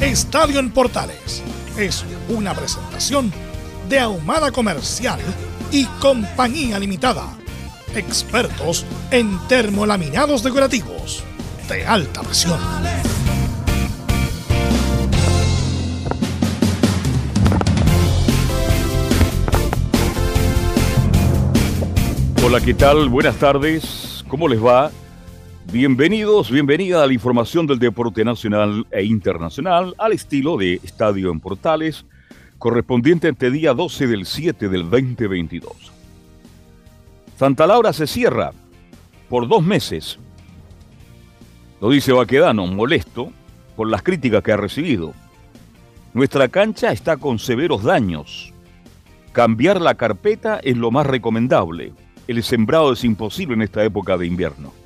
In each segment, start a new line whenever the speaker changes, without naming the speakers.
Estadio en Portales es una presentación de Ahumada Comercial y Compañía Limitada. Expertos en termolaminados decorativos de alta presión.
Hola, ¿qué tal? Buenas tardes. ¿Cómo les va? Bienvenidos, bienvenida a la información del deporte nacional e internacional al estilo de Estadio en Portales, correspondiente este día 12 del 7 del 2022. Santa Laura se cierra por dos meses. Lo dice Baquedano, molesto por las críticas que ha recibido. Nuestra cancha está con severos daños. Cambiar la carpeta es lo más recomendable. El sembrado es imposible en esta época de invierno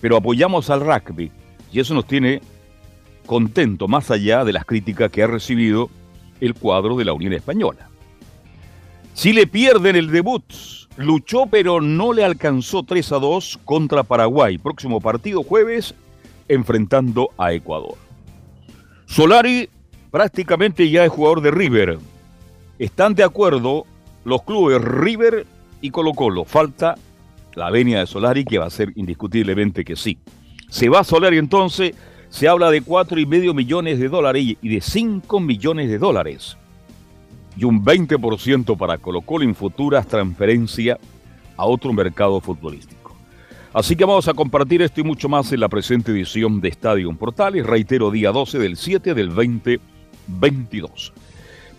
pero apoyamos al rugby y eso nos tiene contento más allá de las críticas que ha recibido el cuadro de la Unión Española. Chile pierde en el debut, luchó pero no le alcanzó 3 a 2 contra Paraguay. Próximo partido jueves enfrentando a Ecuador. Solari prácticamente ya es jugador de River. Están de acuerdo los clubes River y Colo Colo. Falta la venia de Solari, que va a ser indiscutiblemente que sí. Se va a Solari entonces, se habla de cuatro y medio millones de dólares y de 5 millones de dólares. Y un 20% para Colo Colo en futuras transferencias a otro mercado futbolístico. Así que vamos a compartir esto y mucho más en la presente edición de Estadio Portales, reitero, día 12 del 7 del 2022.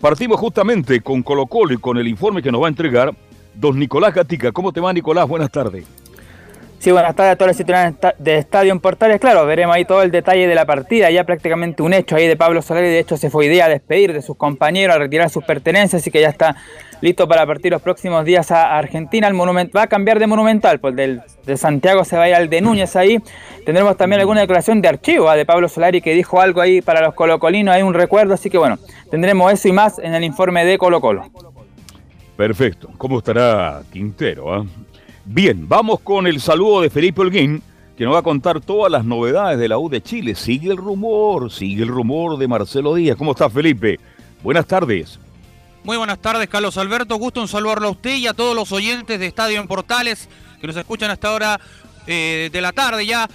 Partimos justamente con Colo Colo y con el informe que nos va a entregar don Nicolás Gatica. ¿Cómo te va, Nicolás? Buenas tardes.
Sí, buenas tardes a todos los titulares de Estadio en Portales. Claro, veremos ahí todo el detalle de la partida. Ya prácticamente un hecho ahí de Pablo Solari. De hecho, se fue idea a despedir de sus compañeros, a retirar sus pertenencias. Así que ya está listo para partir los próximos días a Argentina. El monumento va a cambiar de monumental. Pues del, de Santiago se va a ir al de Núñez ahí. Tendremos también alguna declaración de archivo ¿ah? de Pablo Solari que dijo algo ahí para los colocolinos. Hay un recuerdo. Así que bueno, tendremos eso y más en el informe de Colo Colo.
Perfecto. ¿Cómo estará Quintero? Ah? Bien, vamos con el saludo de Felipe Holguín, que nos va a contar todas las novedades de la U de Chile. Sigue el rumor, sigue el rumor de Marcelo Díaz. ¿Cómo está Felipe? Buenas tardes.
Muy buenas tardes, Carlos Alberto. Gusto en saludarlo a usted y a todos los oyentes de Estadio en Portales que nos escuchan hasta ahora eh, de la tarde ya.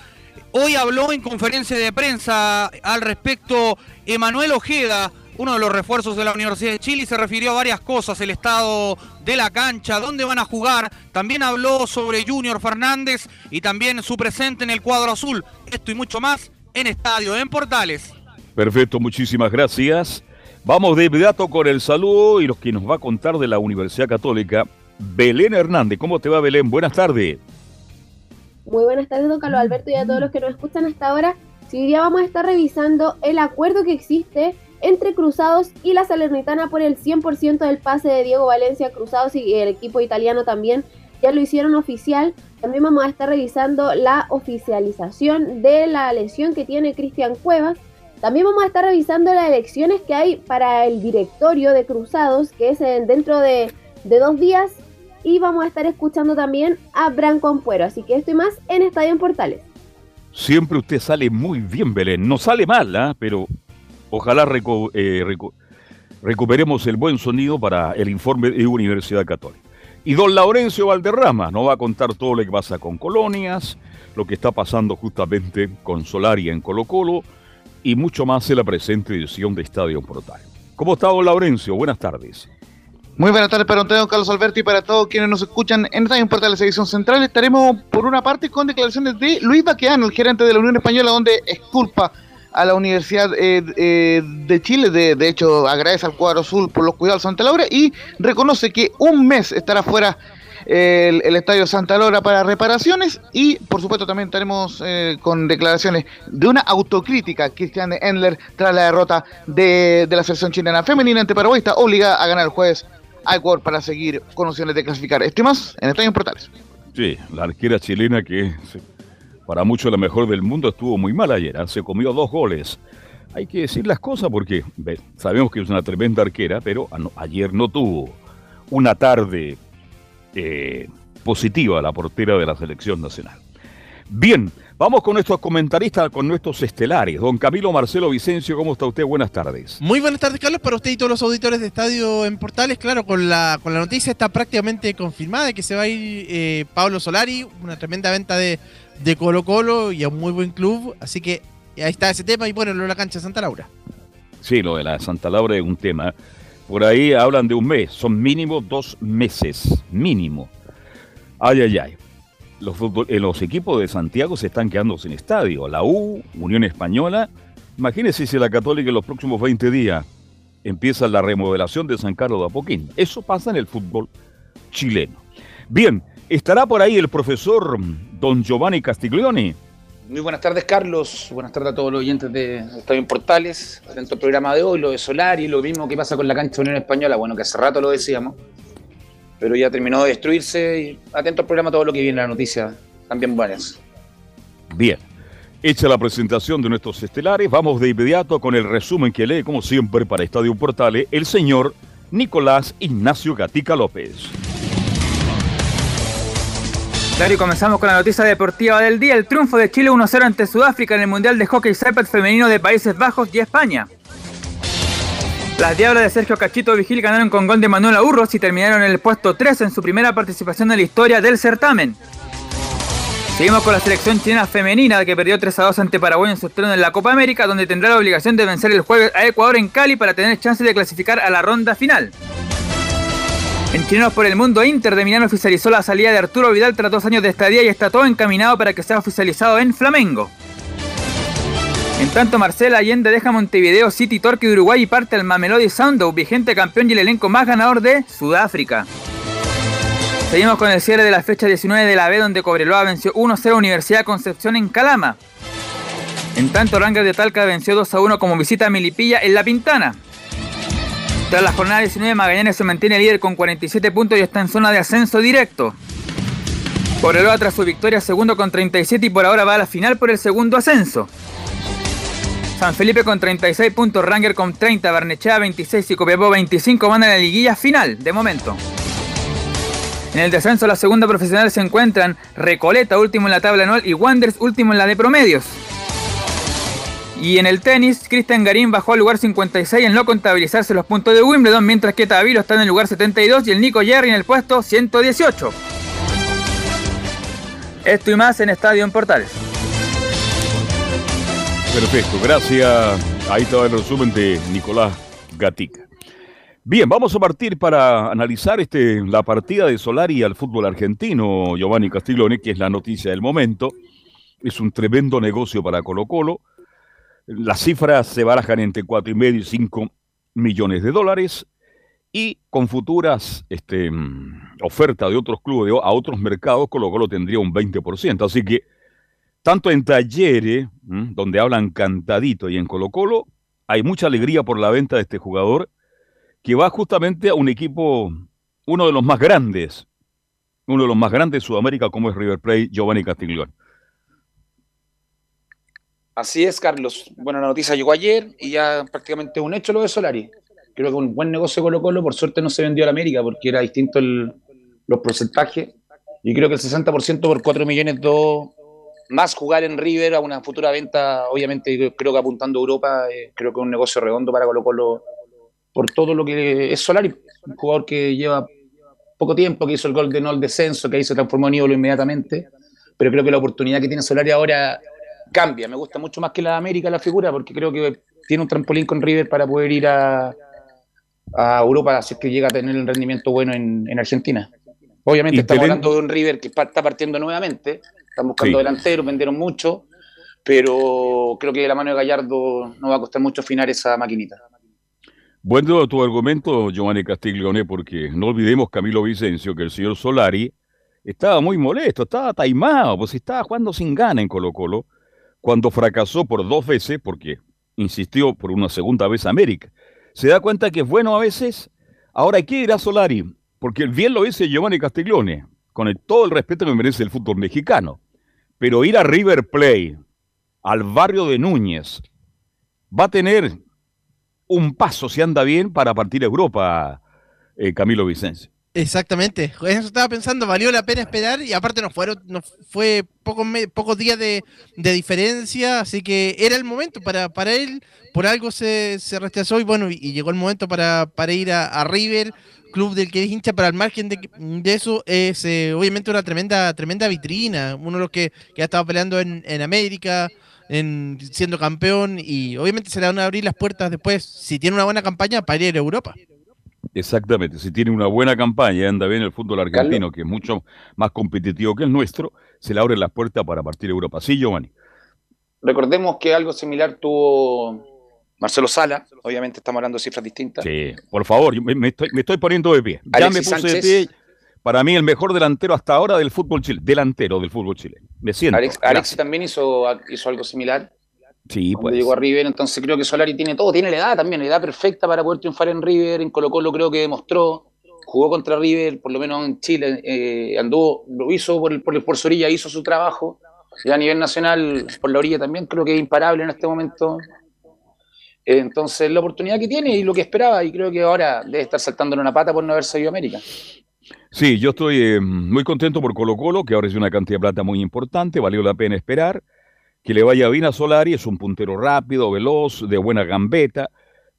Hoy habló en conferencia de prensa al respecto Emanuel Ojeda, uno de los refuerzos de la Universidad de Chile, se refirió a varias cosas, el estado de la cancha, dónde van a jugar, también habló sobre Junior Fernández y también su presente en el cuadro azul. Esto y mucho más en Estadio, en Portales.
Perfecto, muchísimas gracias. Vamos de inmediato con el saludo y los que nos va a contar de la Universidad Católica, Belén Hernández. ¿Cómo te va, Belén? Buenas tardes.
Muy buenas tardes, don Carlos Alberto, y a todos los que nos escuchan hasta ahora. Si hoy día vamos a estar revisando el acuerdo que existe entre Cruzados y la Salernitana por el 100% del pase de Diego Valencia. Cruzados y el equipo italiano también ya lo hicieron oficial. También vamos a estar revisando la oficialización de la lesión que tiene Cristian Cuevas. También vamos a estar revisando las elecciones que hay para el directorio de Cruzados, que es dentro de, dos días. Y vamos a estar escuchando también a Branco Ampuero. Así que esto y más en Estadio en Portales.
Siempre usted sale muy bien, Belén. No sale mal, ¿ah? pero Ojalá eh, recuperemos el buen sonido para el informe de Universidad Católica. Y don Laurencio Valderrama nos va a contar todo lo que pasa con colonias, lo que está pasando justamente con Solaria en Colo Colo y mucho más en la presente edición de Estadio Portal. ¿Cómo está, don Laurencio? Buenas tardes.
Muy buenas tardes para don Carlos Alberto y para todos quienes nos escuchan en Estadio Portal, la edición central. Estaremos por una parte con declaraciones de Luis Baqueano, el gerente de la Unión Española, donde exculpa a la Universidad eh, eh, de Chile. De, de, hecho, agradece al cuadro azul por los cuidados Santa Laura y reconoce que un mes estará fuera el, Estadio Santa Laura para reparaciones y por supuesto también estaremos eh, con declaraciones de una autocrítica Cristian Endler tras la derrota de, de, la selección chilena femenina ante Paraguay está obligada a ganar el jueves a Ecuador para seguir con opciones de clasificar. Esto más en Estadio Portales.
Sí, la arquera chilena que para muchos la mejor del mundo estuvo muy mal ayer, ¿eh? se comió dos goles. Hay que decir las cosas porque sabemos que es una tremenda arquera, pero ayer no tuvo una tarde eh, positiva la portera de la selección nacional. Bien, vamos con nuestros comentaristas, con nuestros estelares. Don Camilo Marcelo Vicencio, ¿cómo está usted? Buenas tardes.
Muy buenas tardes, Carlos, para usted y todos los auditores de Estadio en Portales. Claro, con la, con la noticia está prácticamente confirmada de que se va a ir eh, Pablo Solari, una tremenda venta de, de Colo Colo y a un muy buen club. Así que ahí está ese tema y bueno, lo de la cancha de Santa Laura.
Sí, lo de la Santa Laura es un tema. Por ahí hablan de un mes, son mínimo dos meses, mínimo. Ay, ay, ay. Los, los, equipos de Santiago se están quedando sin estadio. La U, Unión Española. Imagínense si la Católica en los próximos 20 días empieza la remodelación de San Carlos de Apoquín. Eso pasa en el fútbol chileno. Bien, estará por ahí el profesor don Giovanni Castiglioni.
Muy buenas tardes, Carlos. Buenas tardes a todos los oyentes de Estadio en Portales. Atento al programa de hoy, lo de Solari, lo mismo que pasa con la cancha de Unión Española. Bueno, que hace rato lo decíamos, pero ya terminó de destruirse. Y atento al programa todo lo que viene en la noticia, también buenas.
Bien. Hecha la presentación de nuestros estelares, vamos de inmediato con el resumen que lee, como siempre, para Estadio Portales, el señor Nicolás Ignacio Gatica López.
Claro, y comenzamos con la noticia deportiva del día. El triunfo de Chile 1-0 ante Sudáfrica en el Mundial de Hockey Sepet femenino de Países Bajos y España. Las Diablas de Sergio Cachito Vigil ganaron con gol de Manuel Aurros y terminaron en el puesto 3 en su primera participación en la historia del certamen. Seguimos con la selección chilena femenina que perdió 3 a 2 ante Paraguay en su estreno en la Copa América, donde tendrá la obligación de vencer el jueves a Ecuador en Cali para tener chance de clasificar a la ronda final. En Chilenos por el Mundo, Inter de Milán oficializó la salida de Arturo Vidal tras dos años de estadía y está todo encaminado para que sea oficializado en Flamengo. En tanto, Marcela Allende deja Montevideo City Torque Uruguay y parte al Mamelodi Sundowns, vigente campeón y el elenco más ganador de Sudáfrica. Seguimos con el cierre de la fecha 19 de la B, donde Cobreloa venció 1-0 Universidad Concepción en Calama. En tanto, Rangers de Talca venció 2-1 como visita a Milipilla en La Pintana. Tras la jornada 19, Magallanes se mantiene líder con 47 puntos y está en zona de ascenso directo. Cobreloa tras su victoria segundo con 37 y por ahora va a la final por el segundo ascenso. San Felipe con 36 puntos, Ranger con 30, Barnechea 26 y Copiapó 25 van a la liguilla final, de momento. En el descenso la segunda profesional se encuentran Recoleta último en la tabla anual y Wanderers último en la de promedios. Y en el tenis, Cristian Garín bajó al lugar 56 en no contabilizarse los puntos de Wimbledon, mientras que Tavilo está en el lugar 72 y el Nico Jerry en el puesto 118. Esto y más en Estadio en Portales.
Perfecto, gracias. Ahí está el resumen de Nicolás Gatica. Bien, vamos a partir para analizar este, la partida de Solari al fútbol argentino, Giovanni Castiglione, que es la noticia del momento. Es un tremendo negocio para Colo Colo. Las cifras se barajan entre 4,5 y 5 millones de dólares y con futuras este, ofertas de otros clubes a otros mercados, Colo Colo tendría un 20%. Así que tanto en Talleres, donde hablan cantadito, y en Colo Colo, hay mucha alegría por la venta de este jugador que va justamente a un equipo, uno de los más grandes, uno de los más grandes de Sudamérica como es River Plate, Giovanni Castiglione.
Así es, Carlos. Bueno, la noticia llegó ayer y ya prácticamente un hecho lo de Solari. Creo que un buen negocio Colo Colo, por suerte no se vendió a la América porque era distinto el, los porcentajes. Y creo que el 60% por 4 millones dos más jugar en River a una futura venta, obviamente creo que apuntando a Europa, eh, creo que es un negocio redondo para Colo Colo por todo lo que es Solari, un jugador que lleva poco tiempo, que hizo el gol de no el descenso, que ahí se transformó en ídolo inmediatamente, pero creo que la oportunidad que tiene Solari ahora cambia. Me gusta mucho más que la de América la figura porque creo que tiene un trampolín con River para poder ir a, a Europa si es que llega a tener el rendimiento bueno en, en Argentina. Obviamente estamos hablando de un River que está partiendo nuevamente, están buscando delanteros, vendieron mucho, pero creo que de la mano de Gallardo no va a costar mucho afinar esa maquinita.
Bueno tu argumento, Giovanni Castiglione, porque no olvidemos, Camilo Vicencio, que el señor Solari estaba muy molesto, estaba taimado, pues estaba jugando sin gana en Colo Colo, cuando fracasó por dos veces, porque insistió por una segunda vez América. Se da cuenta que es bueno a veces. Ahora, ¿qué dirá Solari? Porque bien lo dice Giovanni Castiglione, con todo el respeto que merece el fútbol mexicano. Pero ir a River Play, al barrio de Núñez, va a tener un paso, si anda bien, para partir a Europa, eh, Camilo Vicencio.
Exactamente, eso estaba pensando, valió la pena esperar y aparte nos fueron, nos fue pocos, pocos días de, diferencia, así que era el momento para, para él, por algo se, se rechazó y bueno, y, llegó el momento para, para ir a, River, club del que es hincha, para el margen de, eso es eh, obviamente una tremenda, tremenda vitrina, uno de los que, que ha estado peleando en, en América, en siendo campeón y obviamente se le van a abrir las puertas después, si tiene una buena campaña, para ir a Europa.
Exactamente, si tiene una buena campaña, anda bien el fútbol argentino, que es mucho más competitivo que el nuestro, se le abren las puertas para partir Europa. Sí, Giovanni.
Recordemos que algo similar tuvo Marcelo Sala, obviamente estamos hablando de cifras distintas.
Sí, por favor, me, estoy, poniendo de pie. ya me puse de pie. Para mí, el mejor delantero hasta ahora del fútbol chileno. Delantero del fútbol chileno. Me siento.
Alex, también hizo, hizo algo similar.
Sí, pues.
llegó a River, entonces creo que Solari tiene todo. Tiene la edad también, la edad perfecta para poder triunfar en River. En Colo-Colo creo que demostró. Jugó contra River, por lo menos en Chile. Eh, anduvo, lo hizo por, por, por su orilla, hizo su trabajo. Y a nivel nacional, por la orilla también, creo que es imparable en este momento. Entonces, la oportunidad que tiene y lo que esperaba, y creo que ahora debe estar saltando en una pata por no haber salido a América.
Sí, yo estoy eh, muy contento por Colo Colo, que ahora es una cantidad de plata muy importante, valió la pena esperar. Que le vaya bien a Solari, es un puntero rápido, veloz, de buena gambeta,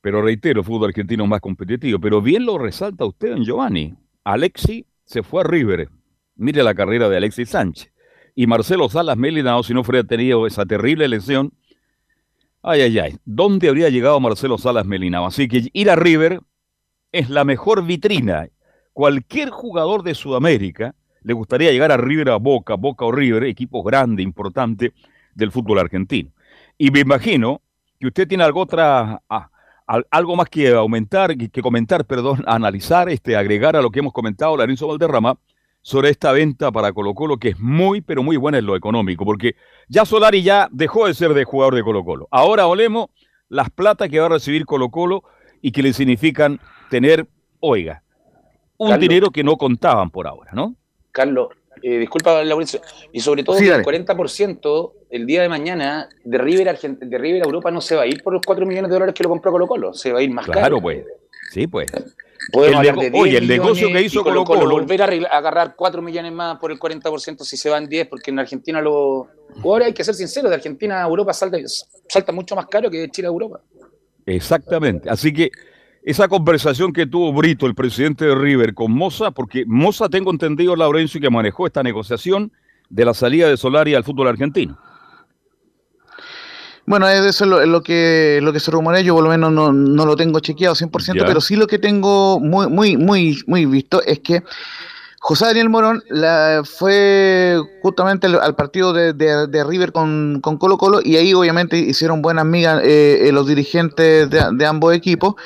pero reitero, el fútbol argentino más competitivo. Pero bien lo resalta usted en Giovanni. Alexi se fue a River. Mire la carrera de Alexis Sánchez. Y Marcelo Salas Melinao, si no fuera tenido esa terrible lesión, ay, ay, ay, ¿dónde habría llegado Marcelo Salas Melinao? Así que ir a River es la mejor vitrina cualquier jugador de Sudamérica le gustaría llegar a River a Boca, Boca o River, equipo grande, importante del fútbol argentino. Y me imagino que usted tiene algo otra, algo más que aumentar, que comentar, perdón, analizar, este, agregar a lo que hemos comentado, Lorenzo Valderrama, sobre esta venta para Colo Colo, que es muy, pero muy buena en lo económico, porque ya Solari ya dejó de ser de jugador de Colo Colo. Ahora olemos las plata que va a recibir Colo Colo y que le significan tener, oiga, un dinero que no contaban por ahora, ¿no?
Carlos, eh, disculpa, Laurencio, y sobre todo el 40% el día de mañana de River, de River a Europa no se va a ir por los 4 millones de dólares que lo compró Colo Colo, se va a ir más
caro.
Claro,
pues. Sí, pues.
Podemos hablar de oye, el negocio que hizo Colo Colo, volver a, agarrar 4 millones más por el 40% si se van 10, porque en Argentina lo... Ahora hay que ser sincero, de Argentina a Europa salta, salta mucho más caro que de Chile a Europa.
Exactamente, así que esa conversación que tuvo Brito, el presidente de River, con Moza, porque Moza, tengo entendido, Laurencio, que manejó esta negociación de la salida de Solari al fútbol argentino.
Bueno, eso es lo, que, lo que se rumorea, yo por lo menos no, no lo tengo chequeado 100%, pero sí lo que tengo muy, muy, muy, muy visto es que José Daniel Morón fue justamente al, partido de, de, River con, con, Colo Colo y ahí obviamente hicieron buenas amigas eh, eh, los dirigentes de, ambos equipos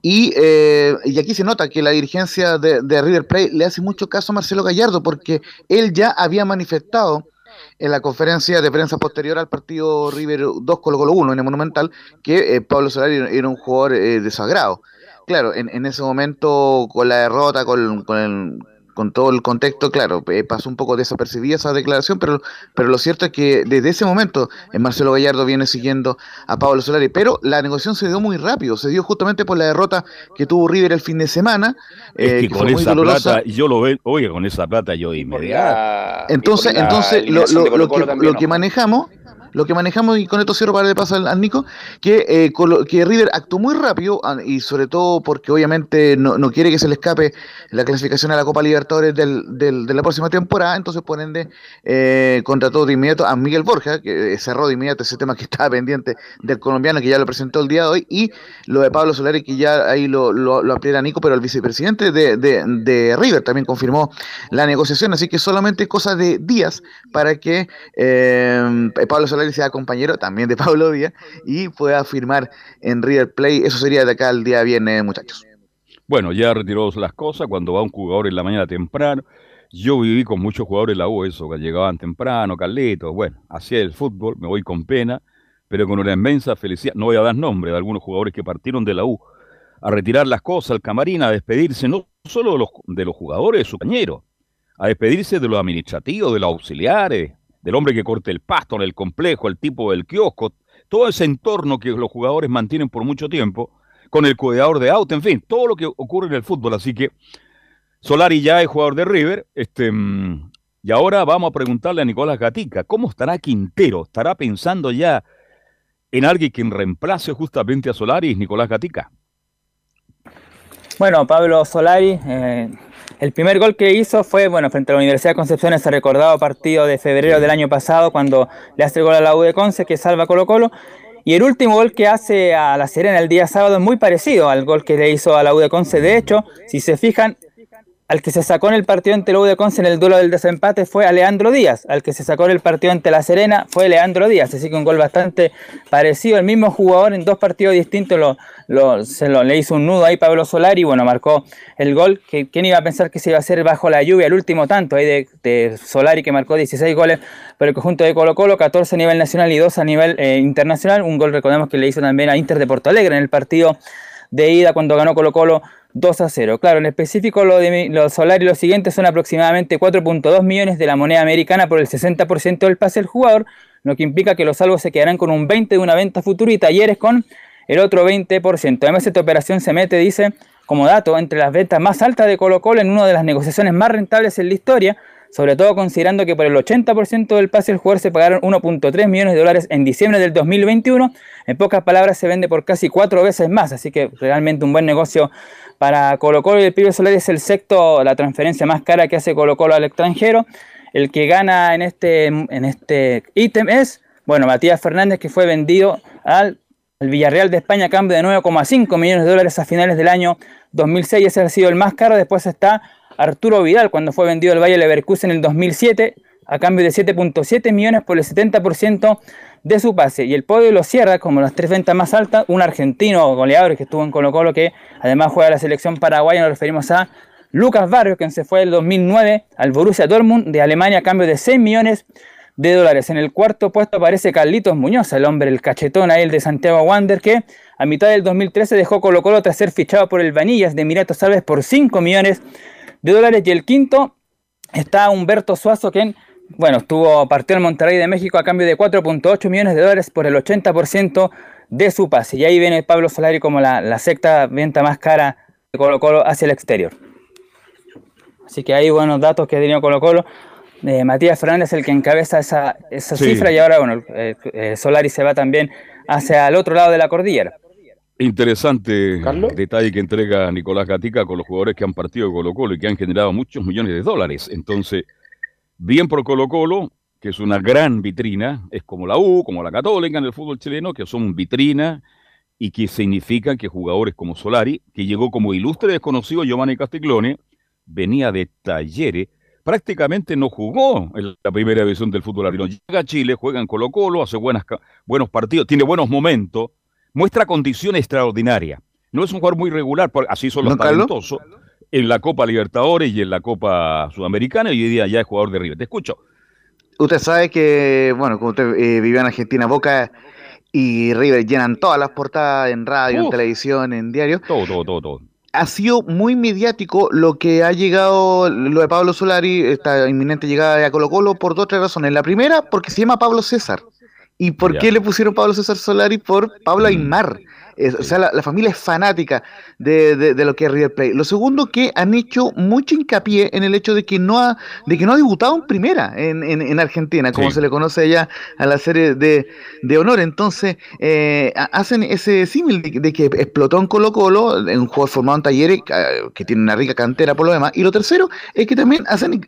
y, eh, y, aquí se nota que la dirigencia de, River Plate le hace mucho caso a Marcelo Gallardo porque él ya había manifestado en la conferencia de prensa posterior al partido River 2 Colo Colo 1 en el Monumental que Pablo Solari era un jugador desagrado. Claro, en, en, ese momento con la derrota, con, con el con todo el contexto, claro, eh, pasó un poco desapercibida esa declaración, pero, pero lo cierto es que desde ese momento eh, Marcelo Gallardo viene siguiendo a Pablo Solari, pero la negociación se dio muy rápido, se dio justamente por la derrota que tuvo River el fin de semana.
Eh, que, con esa plata, yo lo veo, oye, con esa plata yo inmediato.
Entonces, entonces lo, lo, que, lo que manejamos lo que manejamos, y con esto cierro para de paso al, Nico, que, eh, que River actuó muy rápido ah, y sobre todo porque obviamente no, no, quiere que se le escape la clasificación a la Copa Libertadores del, del, de la próxima temporada, entonces por ende eh, contrató de inmediato a Miguel Borja, que cerró de inmediato ese tema que estaba pendiente del colombiano, que ya lo presentó el día de hoy, y lo de Pablo Solari, que ya ahí lo, lo, lo ampliará Nico, pero el vicepresidente de, de, de River también confirmó la negociación, así que solamente cosa de días para que eh, Pablo Solari sea compañero también de Pablo Díaz y pueda firmar en River Play. Eso sería de acá el día viernes, muchachos.
Bueno, ya retiró las cosas cuando va un jugador en la mañana temprano. Yo viví con muchos jugadores de la U, eso, que llegaban temprano, Carleto, bueno, hacía el fútbol, me voy con pena, pero con una inmensa felicidad. No voy a dar nombre de algunos jugadores que partieron de la U a retirar las cosas al camarín, a despedirse no solo de los, de los jugadores, de su compañero, a despedirse de los administrativos, de los auxiliares, del hombre que corte el pasto en el complejo, el tipo del kiosco, todo ese entorno que los jugadores mantienen por mucho tiempo, con el cuidador de auto, en fin, todo lo que ocurre en el fútbol. Así que Solari ya es jugador de River. Este, mm, y ahora vamos a preguntarle a Nicolás Gatica, ¿cómo estará Quintero? ¿Estará pensando ya en alguien quien reemplace justamente a Solari, Nicolás Gatica?
Bueno, Pablo Solari, eh, el primer gol que hizo fue, bueno, frente a la Universidad de Concepción, ese recordado partido de febrero del año pasado, cuando le hace el gol a la U de Conce, que salva Colo Colo. Y el último gol que hace a la Serena el día sábado es muy parecido al gol que le hizo a la U de Conce. De hecho, si se fijan, al que se sacó en el partido ante la U de Conce en el duelo del desempate fue a Leandro Díaz. Al que se sacó en el partido ante La Serena fue Leandro Díaz. Así que un gol bastante parecido. El mismo jugador en dos partidos distintos lo, se lo, le hizo un nudo ahí Pablo Solari. Bueno, marcó el gol. ¿Quién iba a pensar que se iba a hacer bajo la lluvia? El último tanto ahí de, de Solari que marcó 16 goles por el conjunto de Colo Colo, 14 a nivel nacional y 2 a nivel eh, internacional. Un gol, recordemos que le hizo también a Inter de Porto Alegre en el partido de ida cuando ganó Colo Colo 2 a 0. Claro, en específico lo de los Solari y los siguientes son aproximadamente 4.2 millones de la moneda americana por el 60% del pase del jugador, lo que implica que los salvos se quedarán con un 20 de una venta futura y talleres con el otro 20%. Además, esta operación se mete, dice, como dato, entre las ventas más altas de Colo Colo en una de las negociaciones más rentables en la historia, sobre todo considerando que por el 80% del pase del jugador se pagaron 1.3 millones de dólares en diciembre del 2021. En pocas palabras, se vende por casi cuatro veces más, así que realmente un buen negocio para Colo Colo y el Pibe Solar es el sexto, la transferencia más cara que hace Colo Colo al extranjero. El que gana en este, en este ítem es, bueno, Matías Fernández, que fue vendido al, Villarreal de España a cambio de 9,5 millones de dólares a finales del año 2006. Ese ha sido el más caro. Después está Arturo Vidal, cuando fue vendido al Valle Leverkusen en el 2007 a cambio de 7.7 millones por el 70% de su pase. Y el podio lo cierra como las tres ventas más altas, un argentino goleador que estuvo en Colo Colo, que además juega la selección paraguaya, nos referimos a Lucas Barrios, quien se fue en el 2009 al Borussia Dortmund de Alemania a cambio de 6 millones de dólares. En el cuarto puesto aparece Carlitos Muñoz, el hombre, el cachetón ahí, el de Santiago Wander, que a mitad del 2013 dejó Colo Colo tras ser fichado por el Vanillas de Emiratos Árabes por 5 millones de dólares. Y el quinto está Humberto Suazo, quien bueno, estuvo partido en Monterrey de México a cambio de 4.8 millones de dólares por el 80% de su pase. Y ahí viene Pablo Solari como la, la sexta venta más cara de Colo Colo hacia el exterior. Así que hay buenos datos que ha tenido Colo Colo. Eh, Matías Fernández es el que encabeza esa, esa cifra y ahora bueno, eh, eh, Solari se va también hacia el otro lado de la cordillera.
Interesante detalle que entrega Nicolás Gatica con los jugadores que han partido de Colo Colo y que han generado muchos millones de dólares. Entonces, Bien por Colo Colo, que es una gran vitrina, es como la U, como la Católica en el fútbol chileno, que son vitrina y que significan que jugadores como Solari, que llegó como ilustre desconocido Giovanni Castiglione, venía de talleres, prácticamente no jugó en la primera división del fútbol argentino. Llega a Chile, juega en Colo Colo, hace buenas, buenos partidos, tiene buenos momentos, muestra condición extraordinaria. No es un jugador muy regular, así son los talentosos en la Copa Libertadores y en la Copa Sudamericana y hoy día ya es jugador de River. Te escucho.
Usted sabe que, bueno, como usted eh, vivió en Argentina, Boca y River llenan todas las portadas en radio, en televisión, en diario.
Todo, todo, todo, todo.
Ha sido muy mediático lo que ha llegado, lo de Pablo Solari, esta inminente llegada a Colo Colo, por dos o tres razones. La primera, porque se llama Pablo César. ¿Y por qué le pusieron Pablo César Solari? Por Pablo mm. Aymar o sea, la, familia es fanática de, de, lo que es River Plate. Lo segundo, que han hecho mucho hincapié en el hecho de que no ha, de que no ha debutado en primera en, en, Argentina, como se le conoce allá a la serie de, de honor. Entonces, eh, hacen ese símil de, que explotó en Colo Colo, en un juego formado en talleres, que tiene una rica cantera por lo demás. Y lo tercero es que también hacen,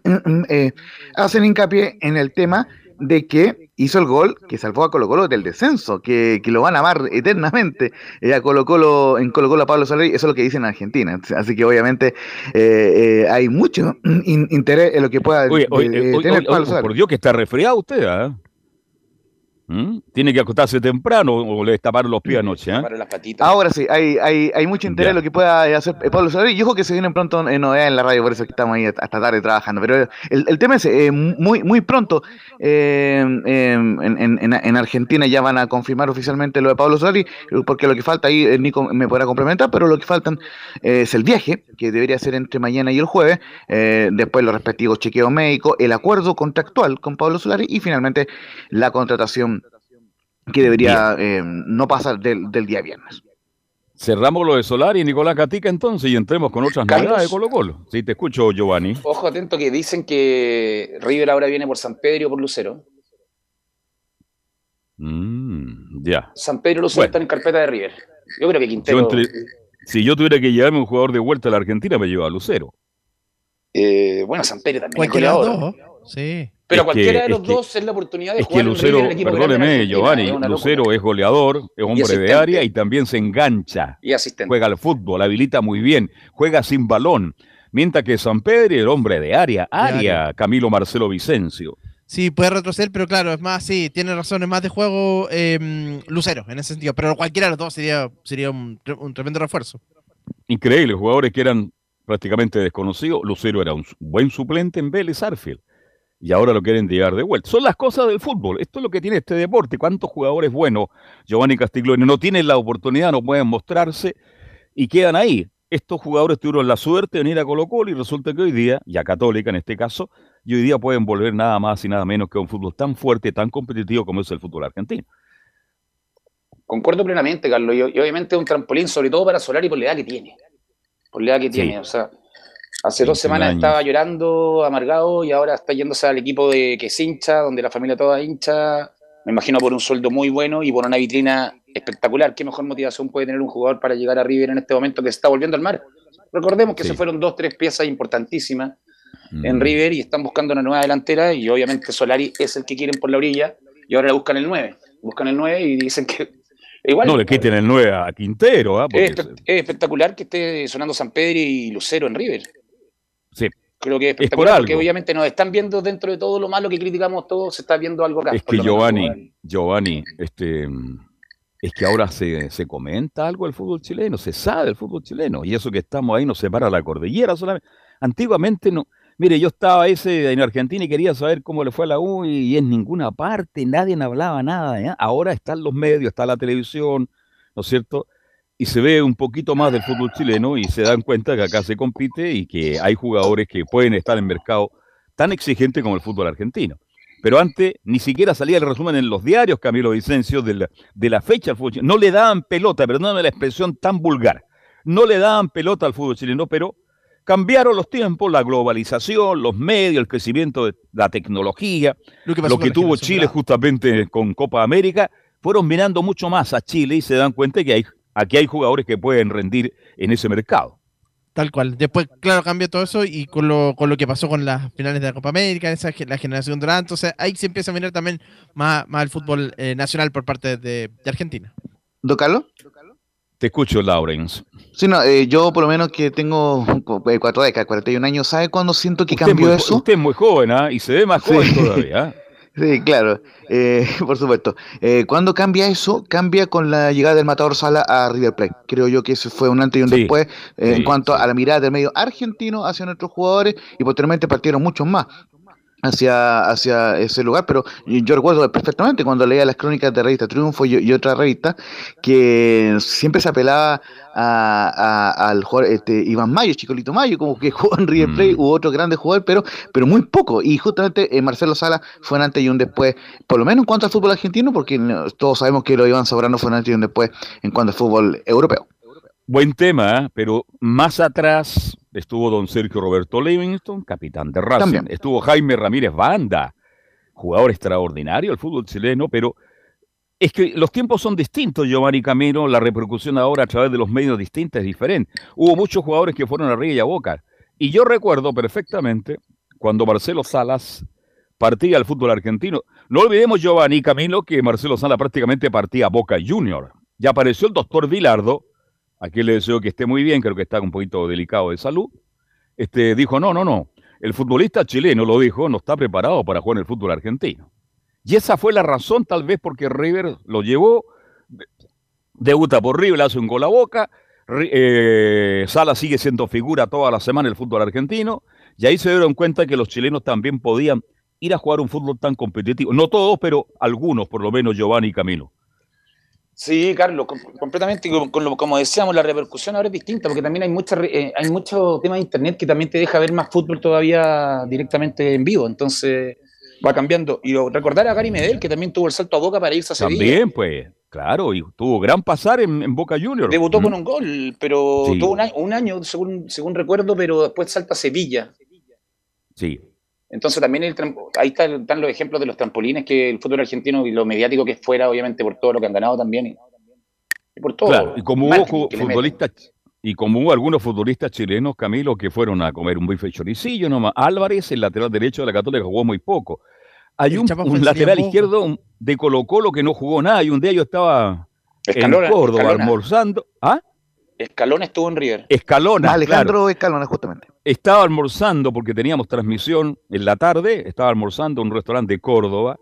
eh, hacen hincapié en el tema de que hizo el gol que salvó a Colo Colo del descenso, que, lo van a amar eternamente eh, a Colo Colo, en Colo Colo a Pablo Soler, eso es lo que dicen en Argentina. Así que obviamente eh, eh, hay mucho interés en lo que pueda
tener Pablo Soler. Por Dios que está resfriado usted, ¿ah? ¿Mm? Tiene que acostarse temprano o le destaparon los pies anoche. ¿eh?
Ahora sí, hay, hay, hay mucho interés en lo que pueda hacer Pablo Soler. Y ojo que se vienen pronto en novedades en la radio, por eso que estamos ahí hasta tarde trabajando. Pero el, el tema es eh, muy, muy pronto eh, en, en, en, Argentina ya van a confirmar oficialmente lo de Pablo Soler, porque lo que falta ahí, Nico me podrá complementar, pero lo que faltan es el viaje, que debería ser entre mañana y el jueves, después los respectivos chequeos médicos, el acuerdo contractual con Pablo Solari y finalmente la contratación que debería eh, no pasar del, día viernes.
Cerramos lo de Solar y Nicolás Catica entonces y entremos con otras novedades de Colo Colo. Sí, te escucho, Giovanni.
Ojo atento que dicen que River ahora viene por San Pedro o por Lucero.
Mm, ya.
San Pedro y Lucero están en carpeta de River. Yo creo que Quintero...
si yo tuviera que llevarme un jugador de vuelta a la Argentina, me lleva a Lucero.
Eh, bueno, San Pedro también.
Cualquiera de Sí.
Pero cualquiera de los dos es la oportunidad de
es que Lucero, perdóneme, Giovanni, Lucero es goleador, es hombre de área y también se engancha.
Y asistente.
Juega al fútbol, habilita muy bien, juega sin balón. Mientras que San Pedro es hombre de área, área, Camilo Marcelo Vicencio.
Sí, puede retroceder, pero claro, es más, sí, tiene razón, es más de juego em, Lucero en ese sentido. Pero cualquiera de los dos sería, sería un, un tremendo refuerzo.
Increíble, jugadores que eran prácticamente desconocidos. Lucero era un buen suplente en Vélez Arfield y ahora lo quieren llevar de vuelta. Son las cosas del fútbol. Esto es lo que tiene este deporte. ¿Cuántos jugadores buenos, Giovanni Castiglione, no tienen la oportunidad, no pueden mostrarse y quedan ahí? Estos jugadores tuvieron la suerte de venir a Colo Colo y resulta que hoy día, ya Católica en este caso, y hoy día pueden volver nada más y nada menos que un fútbol tan fuerte, tan competitivo como es el fútbol argentino.
Concuerdo plenamente, Carlos, y, obviamente es un trampolín, sobre todo para Solari por la edad que tiene. Por la edad que tiene, o sea, Hace dos semanas estaba llorando, amargado, y ahora está yéndose al equipo de que es hincha, donde la familia toda hincha. Me imagino por un sueldo muy bueno y por una vitrina espectacular. ¿Qué mejor motivación puede tener un jugador para llegar a River en este momento que se está volviendo al mar? Recordemos que se fueron dos, tres piezas importantísimas en mm. River y están buscando una nueva delantera y obviamente Solari es el que quieren por la orilla y ahora le buscan el 9. Buscan el 9 y dicen que Igual,
no le quiten el 9 a Quintero. ¿ah?
Es, espectacular que esté sonando San Pedro y Lucero en River.
Sí.
Creo que es espectacular, porque obviamente nos están viendo dentro de todo lo malo que criticamos todos, se está viendo algo acá.
Es que Giovanni, Giovanni, este, es que ahora se, se, comenta algo del fútbol chileno, se sabe del fútbol chileno, y eso que estamos ahí nos separa la cordillera solamente. Antiguamente no, mire, yo estaba ese en Argentina y quería saber cómo le fue a la U y, en ninguna parte nadie hablaba nada. Ahora están los medios, está la televisión, ¿no es cierto? Y se ve un poquito más del fútbol chileno y se dan cuenta que acá se compite y que hay jugadores que pueden estar en mercado tan exigente como el fútbol argentino. Pero antes ni siquiera salía el resumen en los diarios, Camilo Vicencio, de la, de la fecha al fútbol chileno. No le daban pelota, perdóname la expresión tan vulgar. No le daban pelota al fútbol chileno, pero cambiaron los tiempos, la globalización, los medios, el crecimiento de la tecnología, lo que, lo que tuvo Chile justamente con Copa América, fueron mirando mucho más a Chile y se dan cuenta que hay aquí hay jugadores que pueden rendir en ese mercado.
Tal cual. Después, claro, cambió todo eso y con lo, con lo que pasó con las finales de la Copa América, esa, la generación Durant, o sea, ahí se empieza a mirar también más, el fútbol eh, nacional por parte de, Argentina.
¿Do Carlos?
Te escucho, Lawrence.
Sí, no, eh, yo por lo menos que tengo eh, cuatro décadas, 41 años, ¿sabe cuándo siento que cambió eso?
Usted es muy joven, ¿ah? Y se ve más joven todavía.
Sí, claro, eh, por supuesto. Eh, ¿Cuándo cambia eso? Cambia con la llegada del Matador Sala a River Plate. Creo yo que eso fue un antes y un después eh, en cuanto a la mirada del medio argentino hacia nuestros jugadores y posteriormente partieron muchos más. Hacia, hacia ese lugar, pero yo recuerdo perfectamente cuando leía las crónicas de revista Triunfo y, otra revista que siempre se apelaba a, al jugador este, Iván Mayo, Chicolito Mayo, como que jugó en River Plate, mm. u otro grande jugador, pero, pero muy poco. Y justamente eh, Marcelo Sala fue un antes y un después, por lo menos en cuanto al fútbol argentino, porque todos sabemos que lo Iván Sobrano fue un antes y un después en cuanto al fútbol europeo.
Buen tema, ¿eh? pero más atrás estuvo don Sergio Roberto Livingston, capitán de Racing. Estuvo Jaime Ramírez Banda, jugador extraordinario del fútbol chileno, pero es que los tiempos son distintos, Giovanni Camino, la repercusión ahora a través de los medios distintos es diferente. Hubo muchos jugadores que fueron a Río y a Boca. Y yo recuerdo perfectamente cuando Marcelo Salas partía al fútbol argentino. No olvidemos, Giovanni Camino, que Marcelo Salas prácticamente partía a Boca Junior. Ya apareció el doctor Vilardo, a quien le deseo que esté muy bien, creo que está un poquito delicado de salud. Este, dijo, no, no, no, el futbolista chileno, lo dijo, no está preparado para jugar en el fútbol argentino. Y esa fue la razón tal vez porque River lo llevó, debuta por River, hace un gol a boca, eh, Sala sigue siendo figura toda la semana en el fútbol argentino, y ahí se dieron cuenta que los chilenos también podían ir a jugar un fútbol tan competitivo. No todos, pero algunos, por lo menos Giovanni y Camilo.
Sí, Carlos, completamente. como decíamos, la repercusión ahora es distinta, porque también hay, mucha, eh, hay muchos temas de internet que también te deja ver más fútbol todavía directamente en vivo. Entonces, va cambiando. Y recordar a Gary Medel, que también tuvo el salto a Boca para irse a Sevilla.
También, pues, claro, y tuvo gran pasar en, Boca Juniors.
Debutó con un gol, pero tuvo un año, según, según recuerdo, pero después salta a Sevilla.
Sí.
Entonces también el, ahí están los ejemplos de los trampolines que el fútbol argentino y lo mediático que fuera, obviamente, por todo lo que han ganado también. Y, por todo. Claro,
y como hubo futbolistas y como hubo algunos futbolistas chilenos, Camilo, que fueron a comer un bife choricillo nomás. Álvarez, el lateral derecho de la Católica, jugó muy poco. Hay un, lateral izquierdo de Colo Colo que no jugó nada y un día yo estaba en Córdoba almorzando. ¿Ah?
Escalón estuvo en River.
Escalona.
Alejandro Escalona, justamente.
Estaba almorzando porque teníamos transmisión en la tarde, estaba almorzando en un restaurante de Córdoba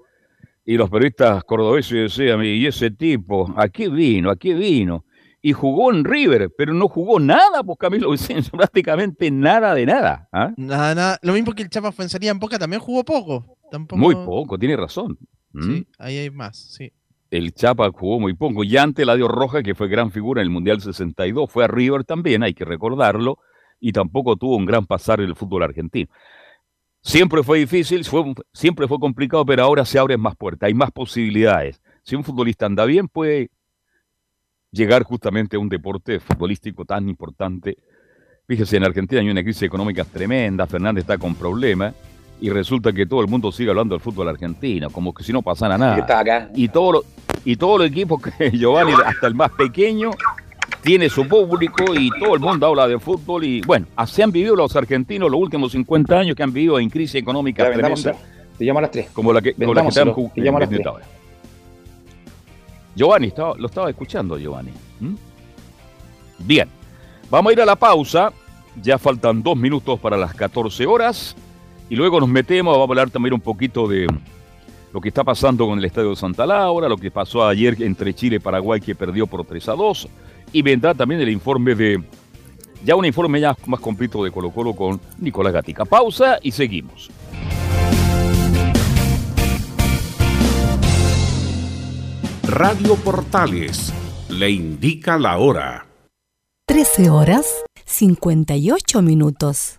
y los periodistas cordobeses decían, y ese tipo, ¿a qué vino? ¿A qué vino? y jugó en River, pero no jugó nada, pues Camilo Vicencio, prácticamente nada de nada. ¿ah?
Nada, nada. Lo mismo que el Chapa Fuenzaría en Boca también jugó poco.
Muy poco, tiene razón.
Sí, ¿Mm? ahí hay más, sí.
El Chapa jugó muy poco. Y antes dio Roja, que fue gran figura en el Mundial 62, fue a River también, hay que recordarlo, y tampoco tuvo un gran pasar en el fútbol argentino. Siempre fue difícil, siempre fue complicado, pero ahora se abren más puertas, hay más posibilidades. Si un futbolista anda bien, puede llegar justamente a un deporte futbolístico tan importante. Fíjese, en Argentina hay una crisis económica tremenda, Fernández está con problemas y resulta que todo el mundo sigue hablando del fútbol argentino, como que si no pasara nada. Y todos los y todos los equipos que Giovanni, hasta el más pequeño, tiene su público y todo el mundo habla de fútbol y bueno, así han vivido los argentinos los últimos 50 años que han vivido en crisis económica tremenda.
Te llamo a las 3.
Como la que, como la que están ahora. Giovanni, lo estaba escuchando, Giovanni. ¿Mm? Bien, vamos a ir a la pausa. Ya faltan dos minutos para las 14 horas. Y luego nos metemos, vamos a hablar también un poquito de lo que está pasando con el Estadio de Santa Laura, lo que pasó ayer entre Chile y Paraguay que perdió por 3 a 2. Y vendrá también el informe de, ya un informe ya más completo de Colo Colo con Nicolás Gatica. Pausa y seguimos.
Radio Portales le indica la hora.
13 horas 58 minutos.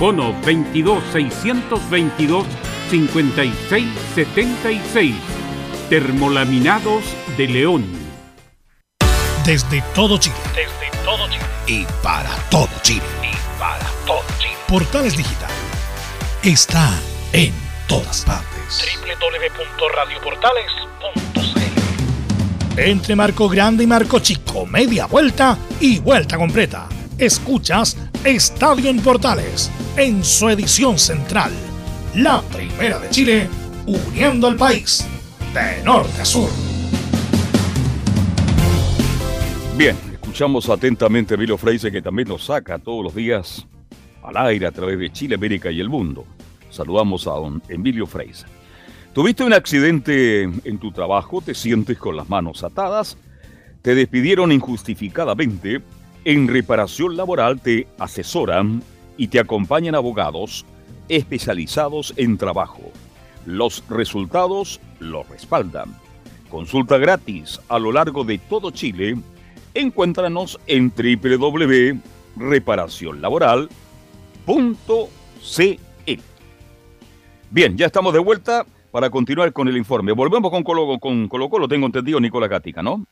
Fono 22 622 5676. Termolaminados de León.
Desde todo Chile. Desde todo Chile. Y para todo Chile. Y para todo Chile. Portales Digital está en todas partes. www.radioportales.cl Entre Marco Grande y Marco Chico, media vuelta y vuelta completa. Escuchas Estadio en Portales en su edición central. La primera de Chile, uniendo al país de norte a sur.
Bien, escuchamos atentamente a Emilio Freise que también nos saca todos los días al aire a través de Chile, América y el mundo. Saludamos a don Emilio Freise. Tuviste un accidente en tu trabajo, te sientes con las manos atadas, te despidieron injustificadamente, en reparación laboral te asesoran y te acompañan abogados especializados en trabajo. Los resultados lo respaldan. Consulta gratis a lo largo de todo Chile. Encuéntranos en www.reparacionlaboral.cl. Bien, ya estamos de vuelta para continuar con el informe. Volvemos con Colo con Colo, tengo entendido, Nicola Cática, ¿no?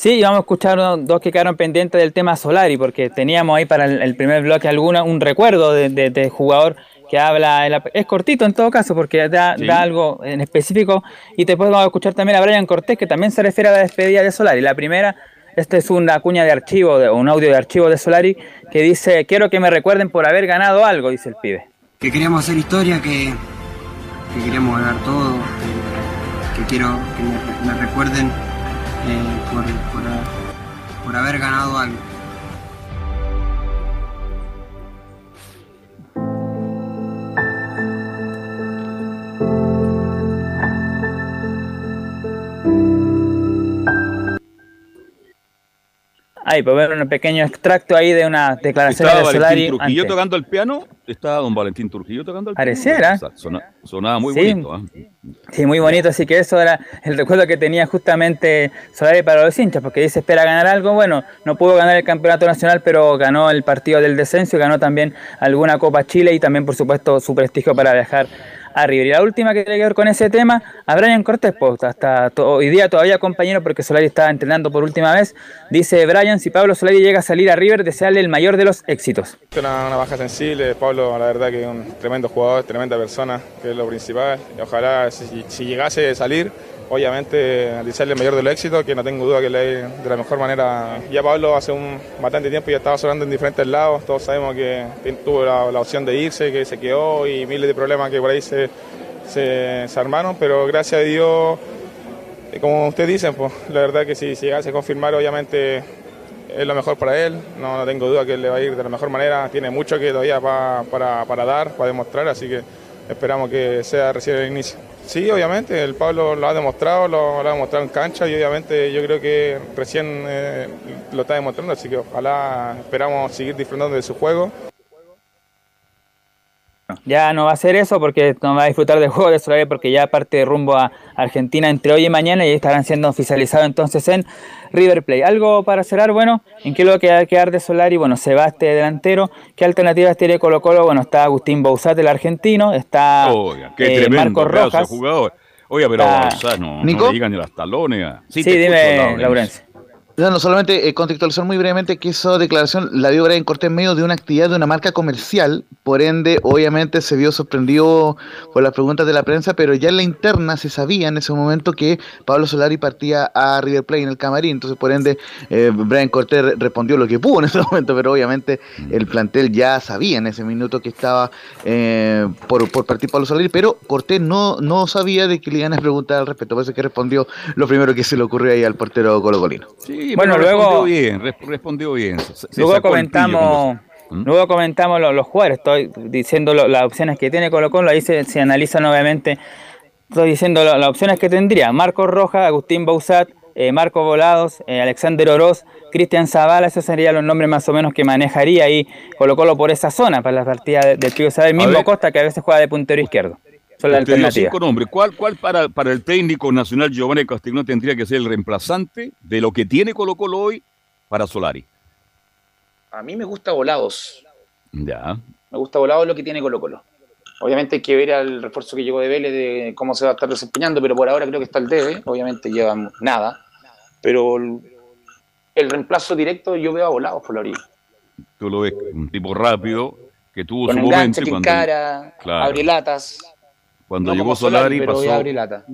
Sí, vamos a escuchar dos que quedaron pendientes del tema Solari, porque teníamos ahí para el, primer bloque alguna un recuerdo de, de, jugador que habla, es cortito en todo caso, porque da, da, algo en específico, y después vamos a escuchar también a Brian Cortés, que también se refiere a la despedida de Solari. La primera, esta es una cuña de archivo, de, un audio de archivo de Solari, que dice, quiero que me recuerden por haber ganado algo, dice el pibe.
Que queríamos hacer historia, que, que queríamos ganar todo, que, quiero que me recuerden eh, por, por, haber ganado algo.
Ahí, pues ver un pequeño extracto ahí de una declaración de
Solari. Trujillo tocando el piano, está don Valentín Trujillo tocando el
piano. Pareciera.
sonaba muy bonito. ¿eh?
Sí, muy bonito, así que eso era el recuerdo que tenía justamente Solari para los hinchas, porque dice espera ganar algo, bueno, no pudo ganar el campeonato nacional, pero ganó el partido del descenso y ganó también alguna Copa Chile y también, por supuesto, su prestigio para viajar a River. Y la última que tiene que ver con ese tema, a Brian Cortés, pues, hasta hoy día todavía compañero, porque Solari está entrenando por última vez, dice Brian, si Pablo Solari llega a salir a River, desearle el mayor de los éxitos.
Una, una baja sensible, Pablo la verdad que es un tremendo jugador, tremenda persona, que es lo principal, y ojalá si llegase a salir obviamente desearle el mayor de los éxitos, que no tengo duda que le de la mejor manera. Ya Pablo hace un bastante tiempo ya estaba sonando en diferentes lados, todos sabemos que tuvo la, opción de irse, que se quedó y miles de problemas que por ahí se, se, armaron, pero gracias a Dios, eh, como ustedes dicen, pues la verdad que si, llegase a confirmar, obviamente es lo mejor para él, no, no, tengo duda que le va a ir de la mejor manera, tiene mucho que todavía para, para dar, para demostrar, así que esperamos que sea recién el inicio. Sí, obviamente, el Pablo lo ha demostrado, lo, ha demostrado en cancha y obviamente yo creo que recién eh, lo está demostrando, así que ojalá esperamos seguir disfrutando de su juego.
Ya no va a ser eso porque no va a disfrutar del juego de Solari porque ya parte rumbo a Argentina entre hoy y mañana y estarán siendo oficializados entonces en River Plate. Algo para cerrar, bueno, ¿en qué lo que va a quedar de Solari? Bueno, se va este delantero. ¿Qué alternativas tiene Colo Colo? Bueno, está Agustín Bouzat, el argentino, está
Oiga, qué eh, Marcos Rojas. Jugador. Oiga, pero no, no, le digan ni las talones.
Sí, dime, Laurencio.
No, no, solamente eh, contextualizar muy brevemente que esa declaración la dio Brian Cortés en medio de una actividad de una marca comercial, por ende, obviamente se vio sorprendido por las preguntas de la prensa, pero ya en la interna se sabía en ese momento que Pablo Solari partía a River Plate en el camarín, entonces por ende eh, Brian Cortés respondió lo que pudo en ese momento, pero obviamente el plantel ya sabía en ese minuto que estaba eh, por, por partir Pablo Solari, pero Cortés no, no sabía de que le iban a preguntar al respecto, por eso que respondió lo primero que se le ocurrió ahí al portero colocolino.
Sí,
Bueno,
pero
luego-
respondió bien, res- respondió bien. Se- se
Luego comentamos, luego comentamos lo- los jugadores, estoy diciendo lo- las opciones que tiene Colo Colo, ahí se, se analizan obviamente, estoy diciendo lo- las opciones que tendría, Marcos Roja, Agustín Bausat, eh, Marco Volados, eh, Alexander Oroz, Cristian Zavala, esos serían los nombres más o menos que manejaría ahí Colo Colo por esa zona para la partida de- del Tío Isabel, mismo
ver.
Costa que a veces juega de puntero izquierdo. Son las
Usted dio
alternativas.
cinco nombres. ¿Cuál, cuál para, para el técnico nacional Giovanni Castiglione tendría que ser el reemplazante de lo que tiene Colo Colo hoy para Solari?
A mí me gusta Volados.
Ya.
Me gusta Volados lo que tiene Colo Colo. Obviamente hay que ver al refuerzo que llegó de Vélez de cómo se va a estar desempeñando, pero por ahora creo que está el debe. Obviamente lleva nada. Pero el, el reemplazo directo yo veo a Volados por la orilla.
Tú lo ves un tipo rápido que tuvo
Con
su
enganche,
momento.
que
cuando, Claro.
abre latas.
Cuando
No
llegó Solari,
pero
pasó.
ya abre lata.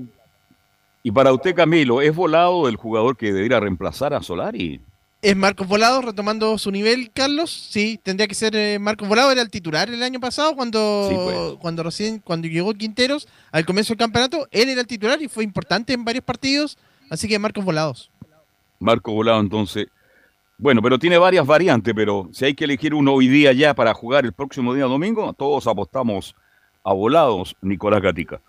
Y para usted, Camilo, ¿es volado el jugador que debería reemplazar a Solari?
Es Marcos Volado retomando su nivel, Carlos. Sí, tendría que ser eh, Marcos Volado, era el titular el año pasado cuando,
Sí, pues.
cuando recién, cuando llegó Quinteros al comienzo del campeonato, él era el titular y fue importante en varios partidos, así que Marcos Volados.
Marco Volado, entonces. Bueno, pero tiene varias variantes, pero si hay que elegir uno hoy día ya para jugar el próximo día domingo, todos apostamos a volados, Nicolás Gatica.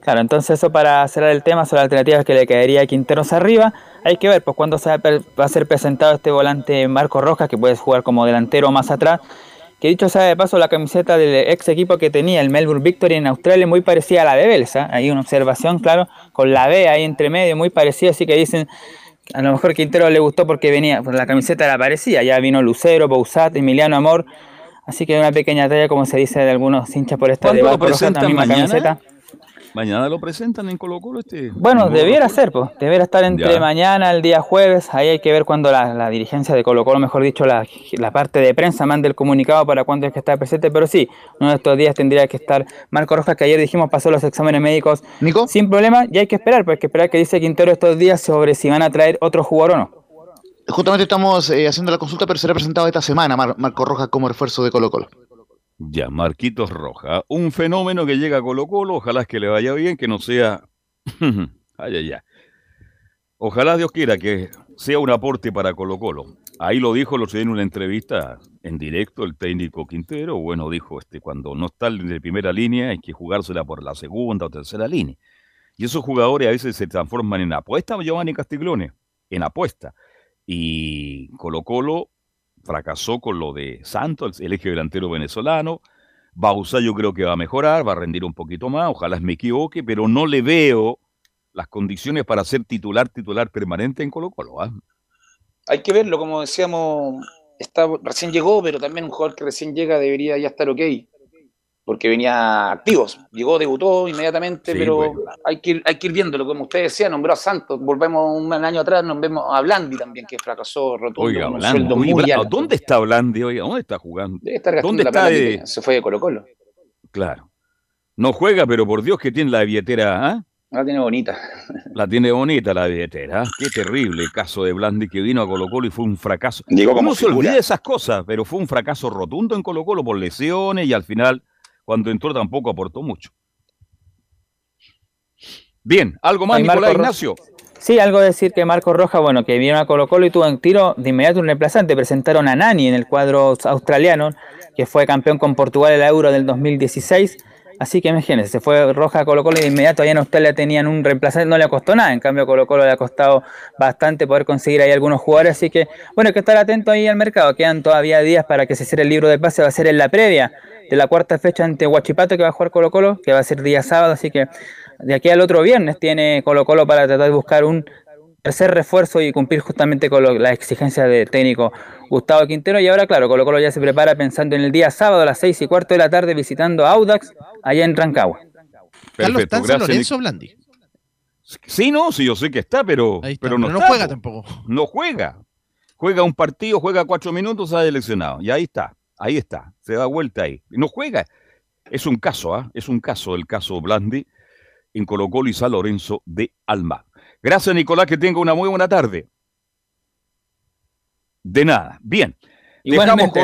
Claro, entonces eso para cerrar el tema son las alternativas que le caería a Quinteros arriba. Hay que ver pues cuándo va a, ser presentado este volante Marco Rojas, que puede jugar como delantero más atrás. Que dicho sea de paso, la camiseta del ex equipo que tenía el Melbourne Victory en Australia es muy parecida a la de. ¿ah? Hay una observación, claro, con la B ahí entre medio, muy parecida, así que dicen, a lo mejor Quintero le gustó porque venía, pues la camiseta era parecida, ya vino Lucero, Bouzat, Emiliano Amor, así que una pequeña talla, como se dice de algunos hinchas por esta de
¿Cuándo lo
Marco Rojas, la misma
mañana?
camiseta.
Mañana lo presentan en Colo Colo este.
Bueno, debiera ser, pues. Debiera estar entre
Ya.
mañana, el día jueves. Ahí hay que ver cuando la, la dirigencia de Colo Colo, mejor dicho, la, la parte de prensa mande el comunicado para cuándo es que está presente. Pero sí, uno de estos días tendría que estar Marco Rojas, que ayer dijimos pasó los exámenes médicos
Nico.
sin problema. Y hay que esperar, pues hay que esperar que dice Quintero estos días sobre si van a traer otro jugador o no.
Justamente estamos eh, haciendo la consulta, pero será presentado esta semana Mar- Marco Rojas como refuerzo de Colo Colo.
Ya, Marquitos Roja. Un fenómeno que llega a Colo Colo. Ojalá que le vaya bien, que no sea. ay, ay, ay. Ojalá Dios quiera que sea un aporte para Colo Colo. Ahí lo dijo, lo en una entrevista en directo el técnico Quintero. Bueno, dijo, este, cuando no está la primera línea hay que jugársela por la segunda o tercera línea. Y esos jugadores a veces se transforman en apuesta, Giovanni Castiglione, en apuesta. Y Colo Colo fracasó con lo de Santos, el eje delantero venezolano. Bausa yo creo que va a mejorar, va a rendir un poquito más, ojalá me equivoque, pero no le veo las condiciones para ser titular, titular permanente en Colo Colo. ¿ah?
Hay que verlo, como decíamos, está, recién llegó, pero también un jugador que recién llega debería ya estar ok. Porque venía activos, llegó, debutó inmediatamente,
Sí,
pero hay, que ir, hay que ir viéndolo, como usted decía, nombró a Santos, volvemos un año atrás, nos vemos a Blandi también, que fracasó rotundo,
Oiga, Blandi,
muy alto.
¿dónde está Blandi? Oiga, ¿dónde está jugando?
Debe estar gastando
¿Dónde
la
está de-
se fue de Colo Colo.
Claro. No juega, pero por Dios que tiene la billetera, ¿ah?
La tiene bonita.
La tiene bonita la billetera. ¿ah? Qué terrible el caso de Blandi que vino a Colo Colo y fue un fracaso.
Llegó como
se
figura.
olvida de esas cosas, pero fue un fracaso rotundo en Colo Colo por lesiones y al final, cuando entró, tampoco aportó mucho. Bien, ¿algo más, Nicolás Ignacio?
Sí, algo decir que Marco Rojas, bueno, que vino a Colo Colo y tuvo en tiro de inmediato un reemplazante. Presentaron a Nani en el cuadro australiano, que fue campeón con Portugal en la Euro del 2016. Así que imagínense, se fue Rojas a Colo Colo y de inmediato allá en Australia tenían un reemplazante, no le costó nada. En cambio, a Colo Colo le ha costado bastante poder conseguir ahí algunos jugadores. Así que, bueno, hay que estar atento ahí al mercado. Quedan todavía días para que se cierre el libro de pase. Va a ser en la previa de la cuarta fecha ante Huachipato que va a jugar Colo Colo, que va a ser día sábado. Así que de aquí al otro viernes tiene Colo Colo para tratar de buscar un tercer refuerzo y cumplir justamente con lo- la exigencia del técnico Gustavo Quintero. Y ahora, claro, Colo Colo ya se prepara pensando en el día sábado a las seis y cuarto de la tarde visitando a Audax allá en Rancagua.
Carlos,
Perfecto,
¿está en San
gracias.
Lorenzo Blandi?
Sí, no, sí, yo sé que está, pero,
está,
pero no,
pero no
está,
juega
po.
tampoco.
No juega. Juega un partido, juega cuatro minutos, sale seleccionado. Y ahí está, ahí está. Se da vuelta ahí. Y no juega. Es un caso, ¿ah? Es un caso, el caso Blandi en Colo Colo y San Lorenzo de Alma. Gracias, Nicolás, que tenga una muy buena tarde. De nada. Bien.
Igualmente.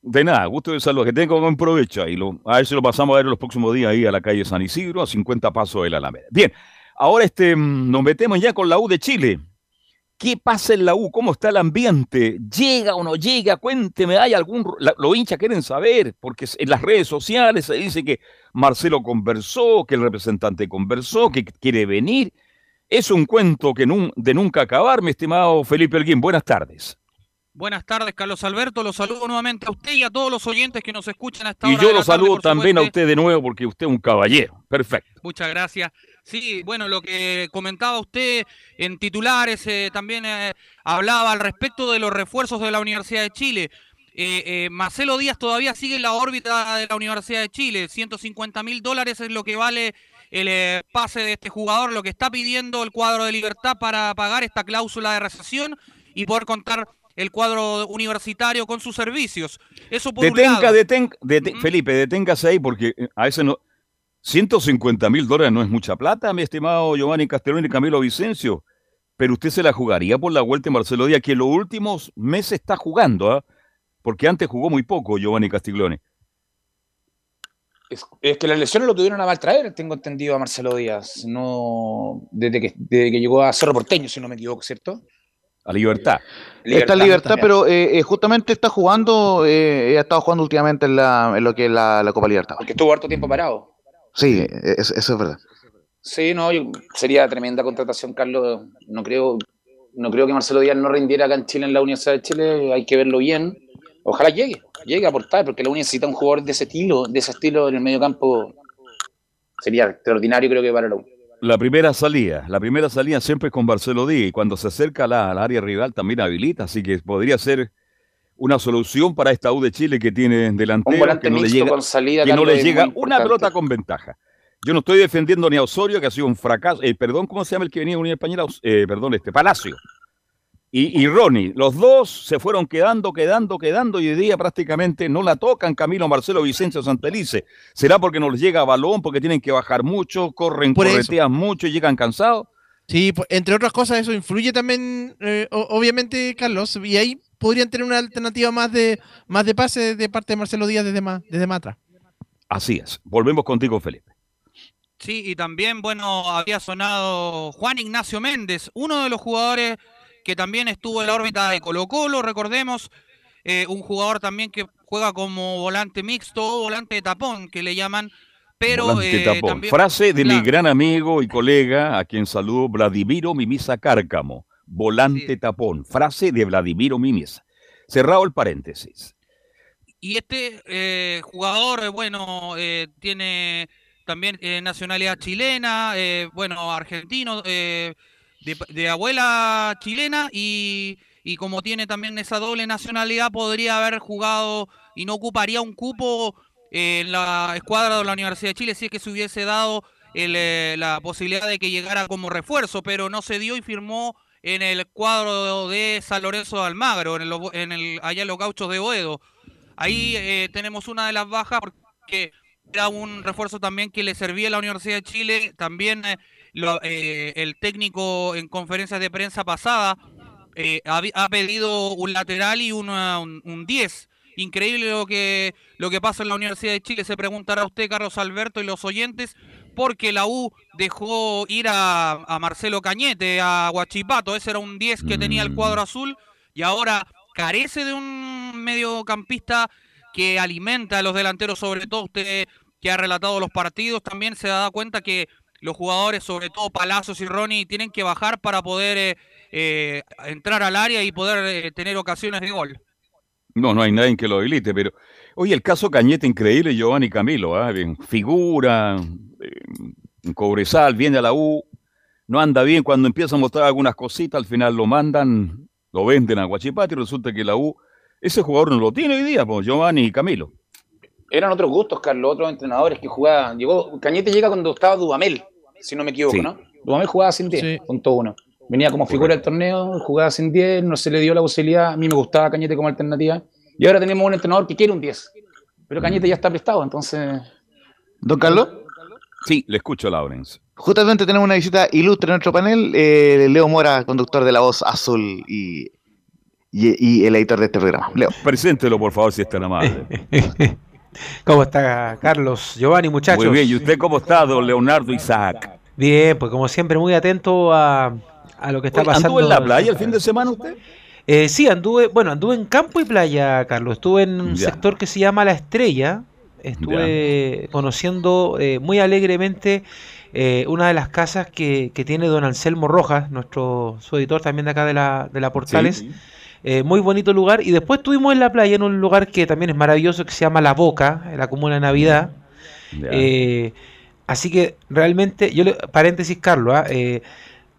De nada, gusto de salud. Que tenga un buen provecho. Lo, a ver si lo pasamos a ver los próximos días ahí a la calle San Isidro, a 50 pasos de la Alameda. Bien, ahora este, mm, nos metemos ya con la U de Chile. ¿Qué pasa en la U? ¿Cómo está el ambiente? ¿Llega o no llega? Cuénteme, ¿hay algún... la- los hinchas quieren saber, porque en las redes sociales se dice que Marcelo conversó, que el representante conversó, que quiere venir. Es un cuento que nun- de nunca acabar, mi estimado Felipe Alguín. Buenas tardes.
Buenas tardes, Carlos Alberto. Los saludo nuevamente a usted y a todos los oyentes que nos escuchan a esta
Y yo
de
lo
la tarde,
saludo también a usted de nuevo porque usted es un caballero. Perfecto.
Muchas gracias. Sí, bueno, lo que comentaba usted en titulares, eh, también eh, hablaba al respecto de los refuerzos de la Universidad de Chile. Eh, eh, Marcelo Díaz todavía sigue en la órbita de la Universidad de Chile. 150 mil dólares es lo que vale el eh, pase de este jugador, lo que está pidiendo el cuadro de libertad para pagar esta cláusula de recesión y poder contar el cuadro universitario con sus servicios. Eso por un
Detenga,
lado.
detenga, deten- Felipe, deténgase ahí porque eh, a ese no. 150 mil dólares no es mucha plata, mi estimado Giovanni Castellón y Camilo Vicencio. Pero usted se la jugaría por la vuelta en Marcelo Díaz, que en los últimos meses está jugando, ¿ah? Porque antes jugó muy poco Giovanni Castiglione.
Es, es que las lesiones lo tuvieron a mal traer, tengo entendido a Marcelo Díaz. No, desde que, desde que llegó a Cerro Porteño, si no me equivoco, ¿cierto?
A libertad.
está en libertad,
también.
pero eh, eh, justamente está jugando, eh, ha estado jugando últimamente en, la, en lo que es la, la Copa Libertad.
Porque estuvo harto tiempo parado.
Sí, es- eso es verdad.
Sí, no, yo- sería tremenda contratación, Carlos. No creo, no creo que Marcelo Díaz no rindiera acá en Chile, en la Universidad de Chile. Hay que verlo bien. Ojalá llegue, llegue a aportar, porque la U necesita un jugador de ese estilo, de ese estilo en el medio campo. Sería extraordinario, creo que para la U.
La primera salida, la primera salida siempre es con Marcelo Díaz y cuando se acerca al área rival también habilita, así que podría ser una solución para esta U de Chile que tiene delantero
Un volante
que no le llega,
salida,
que no le llega una pelota con ventaja. Yo no estoy defendiendo ni a Osorio, que ha sido un fracaso. eh, perdón, ¿cómo se llama el que venía de Unión Española? Eh, perdón, este, Palacio. Y, y Ronnie, los dos se fueron quedando, quedando, quedando y hoy día prácticamente no la tocan Camilo, Marcelo, Vicencio, Santelice. ¿Será porque no les llega balón, porque tienen que bajar mucho, corren,
Por eso.
corretean mucho y llegan cansados?
Sí, po- entre otras cosas, eso influye también, eh, obviamente, Carlos, y ahí podrían tener una alternativa más de más de pase de parte de Marcelo Díaz desde más, desde más atrás.
Así es. Volvemos contigo, Felipe.
Sí, y también, bueno, había sonado Juan Ignacio Méndez, uno de los jugadores que también estuvo en la órbita de Colo Colo, recordemos, eh, un jugador también que juega como volante mixto o volante de tapón, que le llaman, pero
Volante
eh,
tapón.
también-
Frase de mi gran amigo y colega, a quien saludo, Vladimiro Mimisa Cárcamo. Volante tapón. Frase de Vladimiro Mimisa. Cerrado el paréntesis.
Y este eh, jugador, bueno, tiene también nacionalidad chilena, bueno, argentino, de, abuela chilena y, y como tiene también esa doble nacionalidad, podría haber jugado y no ocuparía un cupo eh, en la escuadra de la Universidad de Chile si es que se hubiese dado el, eh, la posibilidad de que llegara como refuerzo, pero no se dio y firmó en el cuadro de San Lorenzo de Almagro, en el, en el, allá en los gauchos de Boedo. Ahí eh, tenemos una de las bajas porque era un refuerzo también que le servía a la Universidad de Chile. También eh, lo- eh, el técnico en conferencias de prensa pasada eh, ha, ha pedido un lateral y una- un, un 10. Increíble lo que, lo que pasa en la Universidad de Chile, se preguntará usted, Carlos Alberto, y los oyentes, porque la U dejó ir a, a Marcelo Cañete, a Guachipato, ese era un 10 que tenía el cuadro azul, y ahora carece de un mediocampista que alimenta a los delanteros, sobre todo usted que ha relatado los partidos, también se da cuenta que los jugadores, sobre todo Palacios y Ronnie, tienen que bajar para poder eh, eh, entrar al área y poder eh, tener ocasiones de gol.
No, no hay nadie que lo habilite, pero. Oye, el caso Cañete, increíble, Giovanni Camilo, ¿ah? Figura, en Cobresal, viene a la U, no anda bien, cuando empieza a mostrar algunas cositas, al final lo mandan, lo venden a Guachipato y resulta que la U, ese jugador no lo tiene hoy día, pues, Giovanni y Camilo.
Eran otros gustos, Carlos, otros entrenadores que jugaban. Llegó, Cañete llega cuando estaba Dudamel, si no me equivoco,
Sí.
¿no? Dudamel jugaba sin 10, punto uno. Venía como figura del torneo, jugaba sin 10, no se le dio la posibilidad. A mí me gustaba Cañete como alternativa. Y ahora tenemos un entrenador que quiere un 10. Pero Cañete ya está prestado, entonces.
¿Don Carlos?
Sí, le escucho, Lawrence.
Justamente tenemos una visita ilustre en nuestro panel. eh, Leo Mora, conductor de La Voz Azul y, y- y el editor de este programa. Leo.
Preséntelo, por favor, si es tan amable.
¿Cómo está Carlos, Giovanni, muchachos?
Muy bien, ¿y usted cómo está, don Leonardo Isaac?
Bien, pues como siempre muy atento a, a lo que está
Oye,
pasando.
¿Anduvo en la playa el fin de semana usted?
Eh, sí, anduve, bueno, anduve en campo y playa, Carlos. Estuve en un
Ya.
sector que se llama La Estrella. Estuve conociendo eh, muy alegremente eh, una de las casas que, que tiene don Anselmo Rojas, nuestro su editor también de acá de la, de la Portales.
Sí.
Eh, muy bonito lugar. Y después estuvimos en la playa, en un lugar que también es maravilloso, que se llama La Boca, en la comuna de Navidad. Eh, así que realmente, yo le, paréntesis, Carlos, ¿ah? Eh,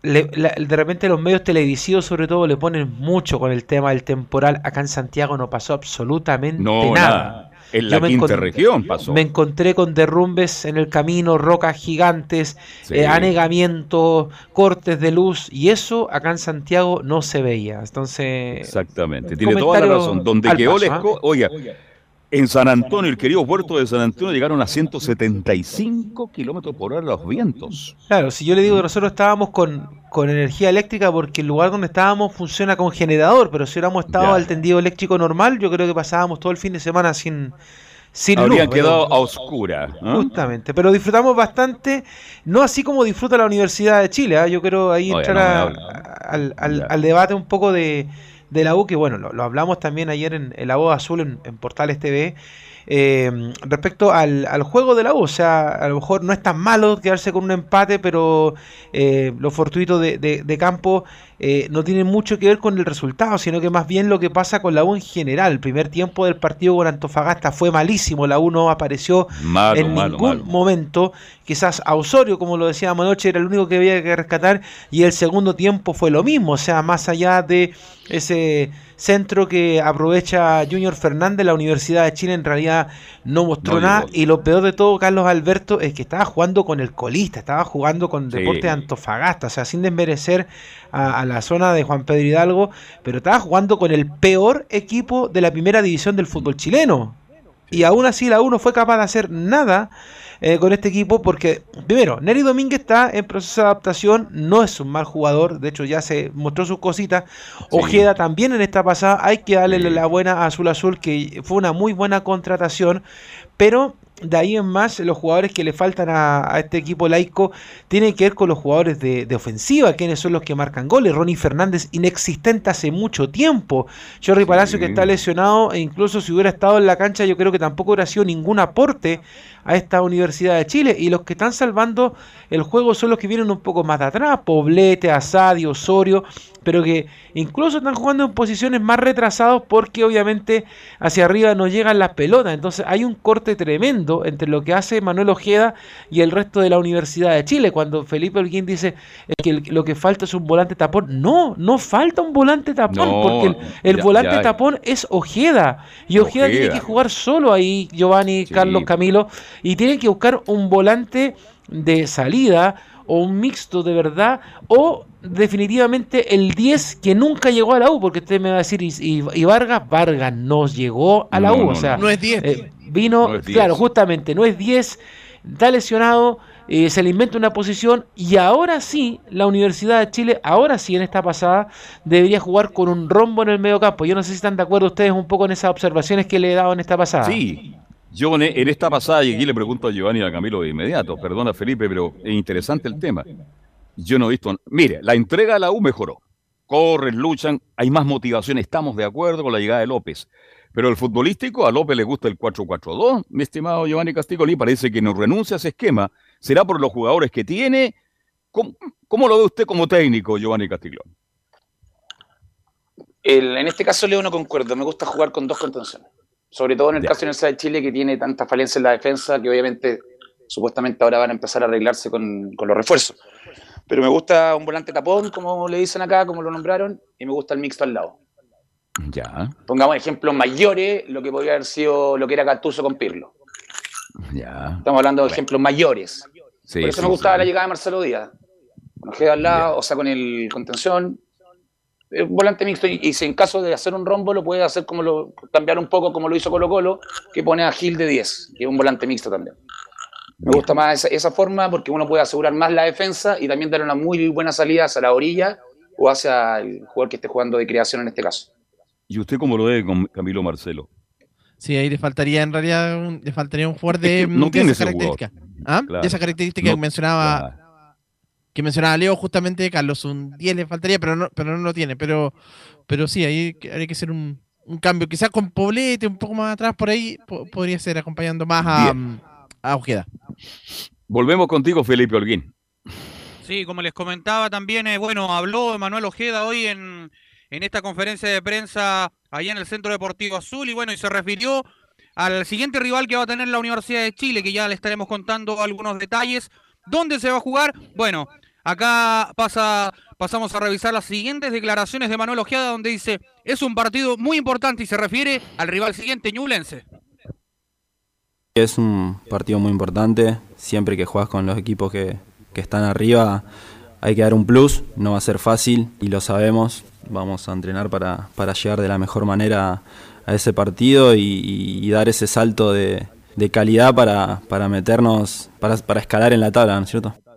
le- la- de repente los medios televisivos sobre todo le ponen mucho con el tema del temporal. Acá en Santiago no pasó absolutamente
No,
nada.
nada. En la quinta región pasó.
Me encontré con derrumbes en el camino, rocas gigantes,
Sí.
eh, anegamientos, cortes de luz, y eso acá en Santiago no se veía. Entonces,
Exactamente, tiene toda la razón. Donde quedó
¿ah?
oiga, en San Antonio, el querido puerto de San Antonio, llegaron a 175 kilómetros por hora los vientos.
Claro, si yo le digo que nosotros estábamos con, con energía eléctrica porque el lugar donde estábamos funciona con generador, pero si hubiéramos estado
Ya.
al tendido eléctrico normal, yo creo que pasábamos todo el fin de semana sin, sin
Habrían
luz.
quedado
pero-
a oscura. ¿ah?
Justamente, pero disfrutamos bastante, no así como disfruta la Universidad de Chile. ¿ah? Yo quiero ahí
Oye,
entrar
no me
a- al, al- al debate un poco de, de la U, que bueno, lo, hablamos también ayer en, en La Voz Azul en, en Portales TV. Eh, respecto al, al juego de la U, o sea, a lo mejor no es tan malo quedarse con un empate, pero eh, lo fortuito de, de- de campo eh, no tiene mucho que ver con el resultado, sino que más bien lo que pasa con la U en general. El primer tiempo del partido con Antofagasta fue malísimo, la U no apareció
Malo,
en
malo,
ningún
malo.
momento. Quizás a Osorio, como lo decíamos anoche, era el único que había que rescatar. Y el segundo tiempo fue lo mismo. O sea, más allá de ese centro que aprovecha Junior Fernández, la Universidad de Chile en realidad no mostró
No
nada. Y lo peor de todo, Carlos Alberto, es que estaba jugando con el colista, estaba jugando con
Sí.
Deportes de Antofagasta. O sea, sin desmerecer a, a la zona de Juan Pedro Hidalgo, pero estaba jugando con el peor equipo de la primera división del fútbol chileno. Y aún así la U no fue capaz de hacer nada eh, con este equipo porque, primero, Nery Domínguez está en proceso de adaptación, no es un mal jugador, de hecho ya se mostró sus cositas. Ojeda también en esta pasada, hay que darle la buena a Azul Azul, que fue una muy buena contratación, pero de ahí en más, los jugadores que le faltan a, a este equipo laico tienen que ver con los jugadores de, de ofensiva, quienes son los que marcan goles. Ronnie Fernández, inexistente hace mucho tiempo. Jordi Palacio, que está lesionado, e incluso si hubiera estado en la cancha, yo creo que tampoco hubiera sido ningún aporte a esta Universidad de Chile. Y los que están salvando el juego son los que vienen un poco más de atrás: Poblete, Asadi, Osorio, pero que incluso están jugando en posiciones más retrasados porque obviamente hacia arriba no llegan las pelotas. Entonces hay un corte tremendo entre lo que hace Manuel Ojeda y el resto de la Universidad de Chile. Cuando Felipe Holguín dice que lo que falta es un volante tapón, no, no falta un volante tapón
No,
porque el, el
ya-
volante
ya.
tapón es Ojeda. Y Ojeda, tiene que jugar solo ahí, Giovanni, Carlos, Camilo, y tiene que buscar un volante de salida o un mixto de verdad o definitivamente el 10 que nunca llegó a la U, porque usted me va a decir, y, y- y Vargas, Vargas no llegó a la
No,
U,
no,
o sea,
no. No es 10.
eh, vino,
No es 10.
claro, justamente, no es 10, está lesionado, eh, se le inventa una posición y ahora sí, la Universidad de Chile, ahora sí en esta pasada, debería jugar con un rombo en el medio campo. Yo no sé si están de acuerdo ustedes un poco en esas observaciones que le he dado en esta pasada.
Sí, yo en, esta pasada, y aquí le pregunto a Giovanni y a Camilo de inmediato, perdona Felipe, pero es interesante el tema. Yo no he visto, mire, la entrega a la U mejoró. Corren, luchan, hay más motivación, estamos de acuerdo con la llegada de López. Pero el futbolístico, a López le gusta el 4-4-2, mi estimado Giovanni Castigoli, parece que no renuncia a ese esquema. ¿Será por los jugadores que tiene? ¿Cómo, cómo lo ve usted como técnico, Giovanni Castiglione?
En este caso, Leo, no concuerdo. Me gusta jugar con dos contenciones. Sobre todo en el caso de la Universidad de Chile, que tiene tanta falencia en la defensa, que obviamente, supuestamente ahora van a empezar a arreglarse con, con los refuerzos. Pero me gusta un volante tapón, como le dicen acá, como lo nombraron, y me gusta el mixto al lado.
Ya,
Pongamos ejemplos mayores, lo que podría haber sido lo que era Gattuso con Pirlo.
ya.
Estamos hablando de ejemplos mayores.
Sí,
Por eso
sí,
me gustaba
sí.
la llegada de Marcelo Díaz. Con Ojeda al lado, o sea, con el contención. Eh, volante mixto. Y, y si en caso de hacer un rombo, lo puede hacer como lo. cambiar un poco como lo hizo Colo Colo, que pone a Gil de 10, que es un volante mixto también. Me gusta más esa, esa forma porque uno puede asegurar más la defensa y también dar una muy buena salida hacia la orilla o hacia el jugador que esté jugando de creación en este caso.
¿Y usted cómo lo ve con Camilo Marcelo?
Sí, ahí le faltaría en realidad un, le faltaría un jugador de,
Es que no
de
tiene
esa
ese jugador.
característica. ¿Ah?
Claro.
De esa característica
No,
que mencionaba que mencionaba Leo justamente Carlos, un 10 le faltaría, pero no, pero no lo tiene. Pero, pero sí, ahí habría que hacer un, un cambio. Quizás con Poblete un poco más atrás por ahí po- podría ser acompañando más a, a Ojeda.
Volvemos contigo, Felipe Holguín.
Sí, como les comentaba también, eh, bueno, habló Manuel Ojeda hoy en, en esta conferencia de prensa allá en el Centro Deportivo Azul y bueno, y se refirió al siguiente rival que va a tener la Universidad de Chile, que ya le estaremos contando algunos detalles. ¿Dónde se va a jugar? Bueno, acá pasa, pasamos a revisar las siguientes declaraciones de Manuel Ojeda, donde dice, es un partido muy importante y se refiere al rival siguiente, Ñublense.
Es un partido muy importante. Siempre que juegas con los equipos que, están arriba, hay que dar un plus. No va a ser fácil y lo sabemos. Vamos a entrenar para, llegar de la mejor manera a ese partido y, dar ese salto de, calidad para, para meternos, para, para escalar en la tabla, ¿no es cierto?
Ahí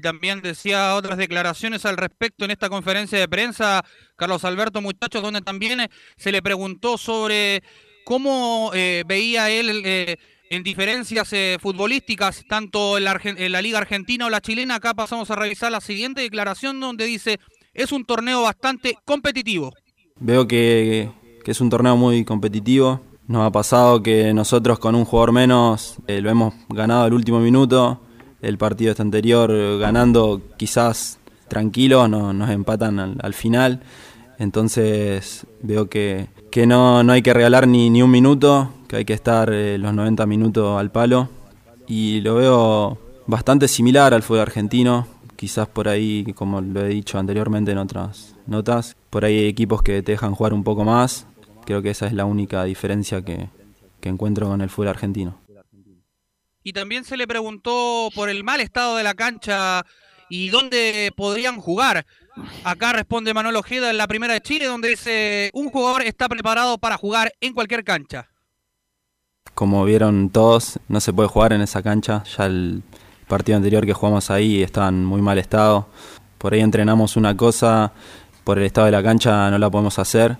también decía otras declaraciones al respecto en esta conferencia de prensa, Carlos Alberto Muchachos, donde también eh, se le preguntó sobre cómo eh, veía él eh, en diferencias futbolísticas, tanto en la, Liga Argentina o la chilena. Acá pasamos a revisar la siguiente declaración donde dice, es un torneo bastante competitivo.
Veo que, que es un torneo muy competitivo. Nos ha pasado que nosotros con un jugador menos lo hemos ganado al último minuto. El partido este anterior eh, ganando quizás tranquilo, no- nos empatan al, al final. Entonces veo que, que no, no hay que regalar ni, ni un minuto, que hay que estar eh, los 90 minutos al palo. Y lo veo bastante similar al fútbol argentino. Quizás por ahí, como lo he dicho anteriormente en otras notas, por ahí hay equipos que te dejan jugar un poco más. Creo que esa es la única diferencia que, que encuentro con el fútbol argentino.
Y también se le preguntó por el mal estado de la cancha y dónde podrían jugar. Acá responde Manuel Ojeda en la primera de Chile, donde dice, un jugador está preparado para jugar en cualquier cancha.
Como vieron todos, no se puede jugar en esa cancha. Ya el partido anterior que jugamos ahí estaba en muy mal estado. Por ahí entrenamos una cosa, por el estado de la cancha no la podemos hacer.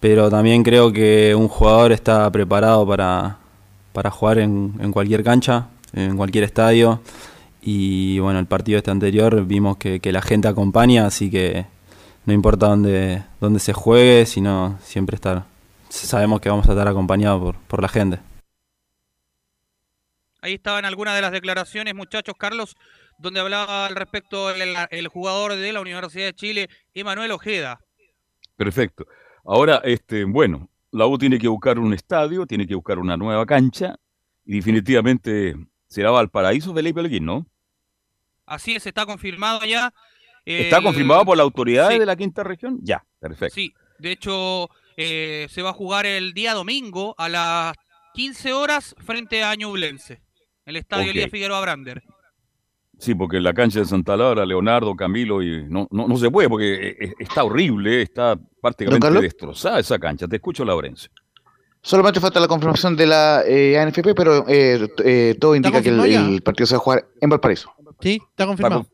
Pero también creo que un jugador está preparado para, para jugar en, en cualquier cancha, en cualquier estadio. Y bueno, el partido este anterior vimos que, que la gente acompaña, así que no importa dónde, dónde se juegue, sino siempre estar. Sabemos que vamos a estar acompañados por, por la gente.
Ahí estaban algunas de las declaraciones, muchachos, Carlos, donde hablaba al respecto el, el jugador de la Universidad de Chile, Emanuel Ojeda.
Perfecto. Ahora, este, bueno, la U tiene que buscar un estadio, tiene que buscar una nueva cancha y definitivamente será Valparaíso Felipe Holguín, ¿no?
Así es, está confirmado ya.
¿Está
el-
confirmado por las autoridades
sí.
de la quinta región? Ya, perfecto.
Sí, de hecho, eh, se va a jugar el día domingo a las 15 horas frente a Ñublense, el estadio. Elías Figueroa Brander.
Sí, porque en la cancha de Santa Laura, Leonardo, Camilo, y no, no, no se puede porque eh, eh, está horrible, está prácticamente destrozada esa cancha. Te escucho, Laurencio.
Solamente falta la confirmación de la eh, ANFP, pero eh, eh, todo indica que el, partido se va a jugar en Valparaíso.
Sí, está confirmado.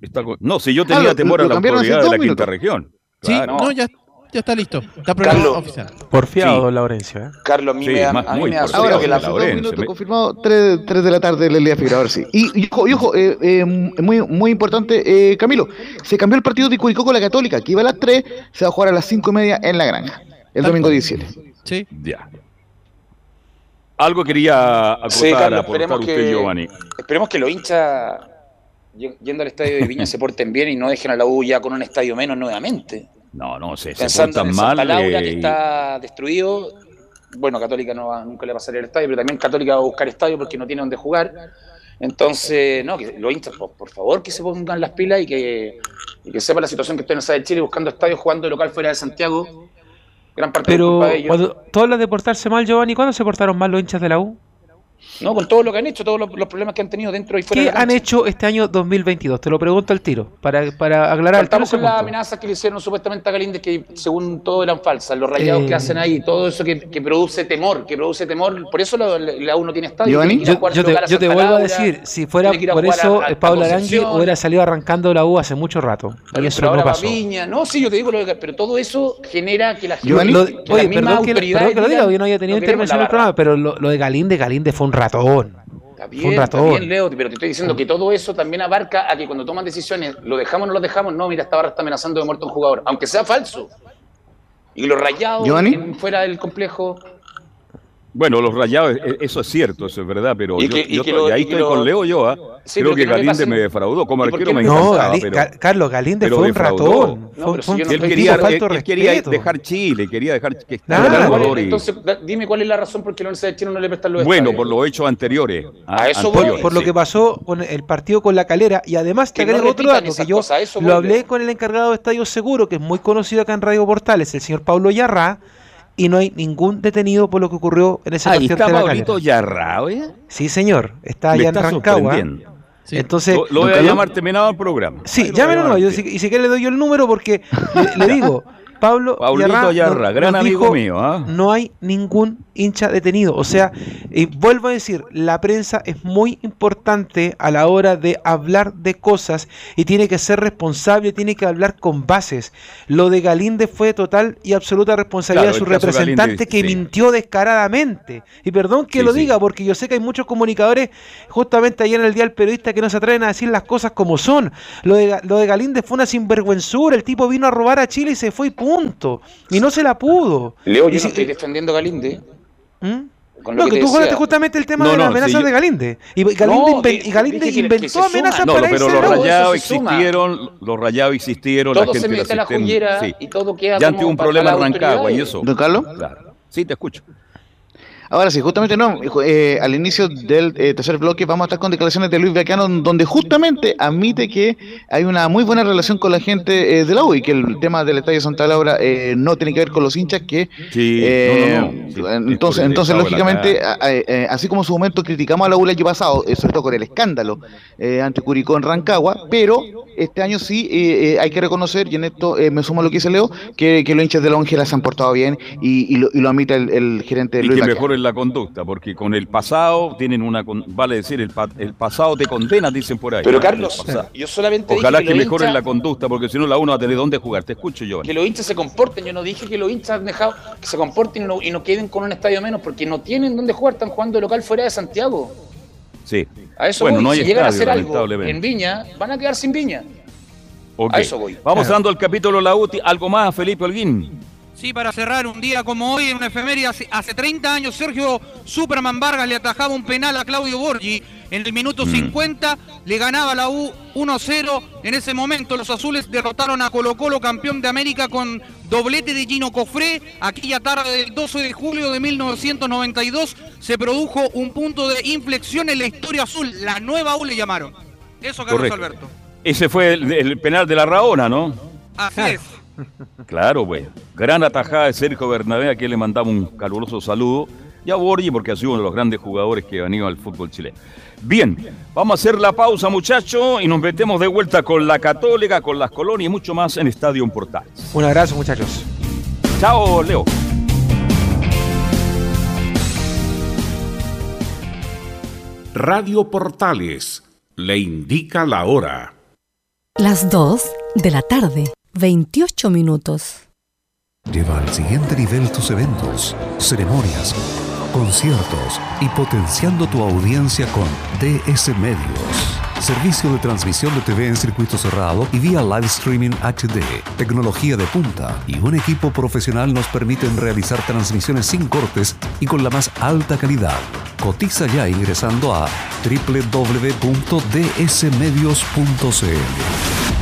Está no, si yo
Ah,
tenía
lo-
temor
lo
a la autoridad de la quinta región.
Sí, no, ya, ya está listo. Está programado
Carlos.
oficial.
Porfiado,
Sí.
Laurencio. ¿eh?
Carlos, a mí
Sí,
me a mí me susto
Ahora,
que la
minutos
me-
confirmado, 3, de la tarde el Elías Figueroa, sí. Y, y ojo, y ojo, eh, eh, muy, muy importante, eh, Camilo, se cambió el partido de Curicó con la Católica, que iba a las 3, se va a jugar a las 5 y media en la granja, el domingo
cual.
17.
Sí.
Ya. Algo quería acotar,
Sí, Carlos,
aportar
esperemos
usted,
que-
Giovanni.
Esperemos que los hinchas yendo al estadio de Viña se porten bien y no dejen a la U ya con un estadio menos nuevamente.
No, no, se, se portan mal.
Santa Laura,
eh,
que está destruido. Bueno, Católica no va, nunca le va a salir el estadio, pero también Católica va a buscar estadio porque no tiene donde jugar. Entonces, no, que los hinchas, por, por favor, que se pongan las pilas y que, y que sepa la situación que está en el de Chile buscando estadios, jugando de local fuera de Santiago. Gran parte de
Pero
culpa de ellos.
cuando tú hablas de portarse mal, Giovanni, ¿cuándo se portaron mal los hinchas de la U?
No, con todo lo que han hecho, todos los, los problemas que han tenido dentro y fuera
¿Qué
de la
han hecho este año 2022? Te lo pregunto al tiro, para, para aclarar ese
con las amenazas que le hicieron supuestamente a Galíndez, que según todo eran falsas, los rayados
Eh.
que hacen ahí, todo eso que, que produce temor, que produce temor, por eso la, la U no tiene estadio.
Yo, yo te, yo vuelvo a decir, si fuera por eso,
a- a-
eh, Pablo Arangui hubiera salido arrancando la U hace mucho rato. Y eso
pero
no pasó.
Viña, no, sí, yo te digo, lo que- pero todo eso genera que la gente,
Giovanni, lo-
que las
oye, perdón que,
autoridades
perdón que lo diga, hoy no había tenido
"No queremos
intervención en el
la
programa, pero lo, lo de Galinde, Galinde fue un ratón.
Está
Fue un
está
ratón.
bien, Leo, pero te estoy diciendo que todo eso también abarca a que cuando toman decisiones, lo dejamos o no lo dejamos, no, mira, esta barra está amenazando de muerte a un jugador, aunque sea falso. Y los rayados fuera del complejo,
Bueno, los rayados, eh, eso es cierto, eso es verdad, pero
Y
yo,
que- y
yo
que lo-
ahí
y
estoy
lo-
con Leo yo, ¿ah?
Sí,
Creo que
que
Galinde me defraudó. Como
¿Y por
arquero me
no?
No,
encantaba,
Gali-
pero,
Ca- Carlos Galinde
pero
fue un
defraudó.
ratón.
No,
Fue-
pero
fue
si
un
yo no
él quería, él, él
respeto.
dejar Chile, quería dejar que
Claro.
estaba
¿cuál es-
valor y-
entonces dime cuál es la razón por qué la Universidad de Chile no le prestan los
Bueno,
estadios?
por los hechos anteriores.
A eso voy.
anteriores,
por lo
sí.
que pasó con el partido con la calera y además te agrego otro dato que yo
eso
lo hablé con el encargado de Estadio Seguro que es muy conocido acá en Radio Portales el señor Pablo Yarrá y no hay ningún detenido por lo que ocurrió en ese
Ahí
partido
está
ante la
Pablito Yarrao, ¿eh?
sí señor está allá en
está
Rancagua
sorprendiendo.
entonces
Lo, lo voy a llamar terminado el programa.
Sí,
Ahí lo
llámelo no, yo
llamar.
si, y si quiere le doy yo el número porque le, le digo, Pablo nos-
gran
nos
amigo
dijo,
mío, ¿ah?
No hay ningún hincha detenido. O sea, y vuelvo a decir, la prensa es muy importante a la hora de hablar de cosas y tiene que ser responsable, tiene que hablar con bases. Lo de Galinde fue total y absoluta responsabilidad
Claro,
de su representante
Galinde,
que
sí.
mintió descaradamente. Y perdón que
Sí,
lo
sí.
diga, porque yo sé que hay muchos comunicadores, justamente ayer en el Día del Periodista, que no se atreven a decir las cosas como son. Lo de, lo de Galinde fue una sinvergüenzura. El tipo vino a robar a Chile y se fue y punto. Y no se la pudo.
Leo,
Y
yo
si-
no estoy defendiendo a Galinde.
¿Mm?
Con lo
No, que tú jugaste justamente el tema
No,
de las
no,
amenazas
yo-
de Galinde. Y Galinde,
No,
inven- y Galinde inventó
se
amenazas
No,
para
pero
irse
los
la
rayados
se
existieron, los rayados existieron,
Todo
la
se
gente
mete a la
asistente-
joyera
sí.
y todo queda
Ya ante un problema en Rancagua y eso.
¿Don Carlos?
Claro. Sí, te escucho.
Ahora sí, justamente no, eh, al inicio del eh, tercer bloque vamos a estar con declaraciones de Luis Baqueano donde justamente admite que hay una muy buena relación con la gente eh, de la U y que el tema del Estadio Santa Laura eh, no tiene que ver con los hinchas que
Sí,
eh,
no, no, no. Sí, es por
entonces entonces
de
lógicamente
cara.
a- a- eh, así como en su momento criticamos a la U el año pasado eh, sobre todo con el escándalo eh, ante Curicó en Rancagua pero este año sí eh, eh, hay que reconocer y en esto eh, me sumo a lo que dice Leo que, que los hinchas de la Ángela se han portado bien y, y lo, y lo admite el, el gerente
y
Luis
que mejoren la conducta, porque con el pasado tienen una, con- vale decir, el, pa- el pasado te condena, dicen por ahí.
Pero
¿no?
Carlos, yo solamente
Ojalá
dije
que,
que,
mejoren
hinchas-
la conducta, porque si no la uno va a tener dónde jugar. Te escucho, yo.
que los hinchas se comporten. Yo no dije que los hinchas han dejado que se comporten y no, y no queden con un estadio menos, porque no tienen dónde jugar, están jugando de local fuera de Santiago.
Sí.
A eso
Bueno,
voy.
no hay
si llegan a hacer algo en Viña, van a quedar sin Viña. A eso voy.
Vamos dando el capítulo La UTI. ¿Algo más, Felipe Holguín?
Sí, para cerrar un día como hoy en una efeméride, hace, hace 30 años Sergio Superman Vargas le atajaba un penal a Claudio Borgi. En el minuto
Mm.
50 le ganaba la U 1-0. En ese momento los azules derrotaron a Colo Colo, campeón de América, con doblete de Gino Cofré. Aquella tarde del 12 de julio de 1992 se produjo un punto de inflexión en la historia azul. La nueva U le llamaron. Eso, Carlos
Correcto.
Alberto.
Ese fue el, el penal de la Raona, ¿no?
Así es.
Claro, pues. Gran atajada de Sergio Bernabé, a quien le mandamos un caluroso saludo. Y a Borgi, porque ha sido uno de los grandes jugadores que han ido al fútbol chileno. Bien, vamos a hacer la pausa, muchachos, y nos metemos de vuelta con la Católica, con las colonias y mucho más en Estadio Portales.
Un abrazo, muchachos.
Chao, Leo.
Radio Portales le indica la hora.
Las 2 de la tarde, 28 minutos.
Lleva al siguiente nivel tus eventos, ceremonias, conciertos y potenciando tu audiencia con DS Medios. Servicio de transmisión de TV en circuito cerrado y vía live streaming HD. Tecnología de punta y un equipo profesional nos permiten realizar transmisiones sin cortes y con la más alta calidad. Cotiza ya ingresando a www.dsmedios.cl.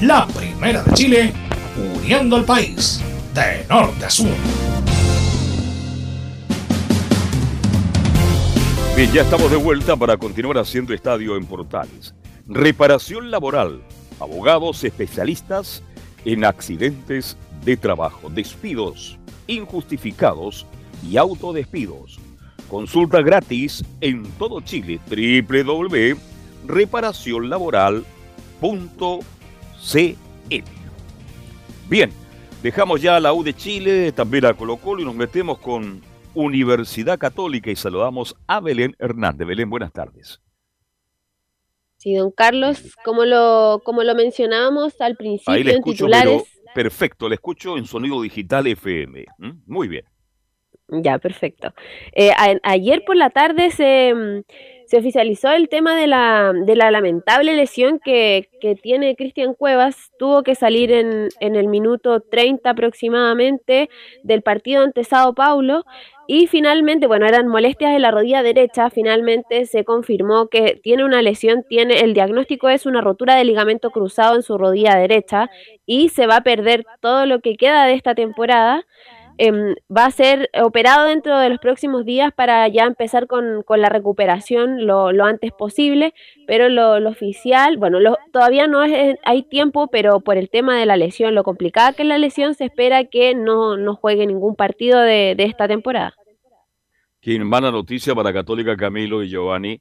La primera de Chile, uniendo al país de norte a sur.
Bien, ya estamos de vuelta para continuar haciendo estadio en Portales. Reparación laboral, abogados especialistas en accidentes de trabajo, despidos injustificados y autodespidos. Consulta gratis en todo Chile www.reparacionlaboral.cl. Bien, dejamos ya a la U de Chile, también a Colo Colo y nos metemos con Universidad Católica y saludamos a Belén Hernández. Belén, buenas tardes.
Sí, don Carlos, como lo, como lo mencionábamos al principio
Ahí le
en
escucho,
titulares.
pero perfecto, le escucho en sonido digital FM. ¿Mm? Muy bien.
Ya, perfecto. Eh, a- ayer por la tarde se, mm, se oficializó el tema de la, de la lamentable lesión que, que tiene Cristian Cuevas. Tuvo que salir en, en el minuto 30 aproximadamente del partido ante Sao Paulo. Y finalmente, bueno, eran molestias en la rodilla derecha. Finalmente se confirmó que tiene una lesión. Tiene, el diagnóstico es una rotura de ligamento cruzado en su rodilla derecha. Y se va a perder todo lo que queda de esta temporada em, va a ser operado dentro de los próximos días para ya empezar con, con la recuperación lo, lo antes posible, pero lo, oficial, bueno, todavía no es, hay tiempo, pero por el tema de la lesión, lo complicada que es la lesión, se espera que no, no juegue ningún partido de, de esta temporada.
Quien mala noticia para Católica Camilo y Giovanni,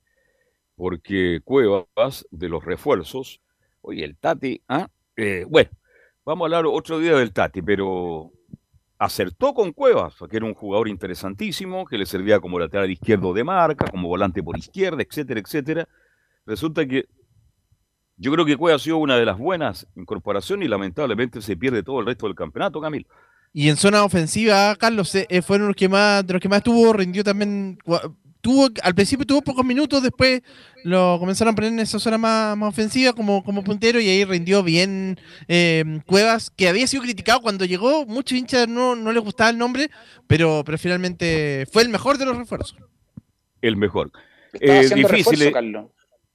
porque Cuevas de los refuerzos, oye, el Tati, ah, eh, bueno, vamos a hablar otro día del Tati, pero acertó con Cuevas, que era un jugador interesantísimo, que le servía como lateral izquierdo de marca, como volante por izquierda, etcétera, etcétera. Resulta que yo creo que Cuevas ha sido una de las buenas incorporaciones y lamentablemente se pierde todo el resto del campeonato, Camilo.
Y en zona ofensiva, Carlos, eh, eh, fueron los que más, de los que más tuvo, rindió también. Tuvo, al principio tuvo pocos minutos, después lo comenzaron a poner en esa zona más, más ofensiva como, como puntero y ahí rindió bien eh, Cuevas, que había sido criticado cuando llegó, muchos hinchas no, no les gustaba el nombre, pero, pero finalmente fue el mejor de los refuerzos.
El mejor.
Estaba
Eh,
haciendo
difícil,
refuerzo,
eh,
Carlos.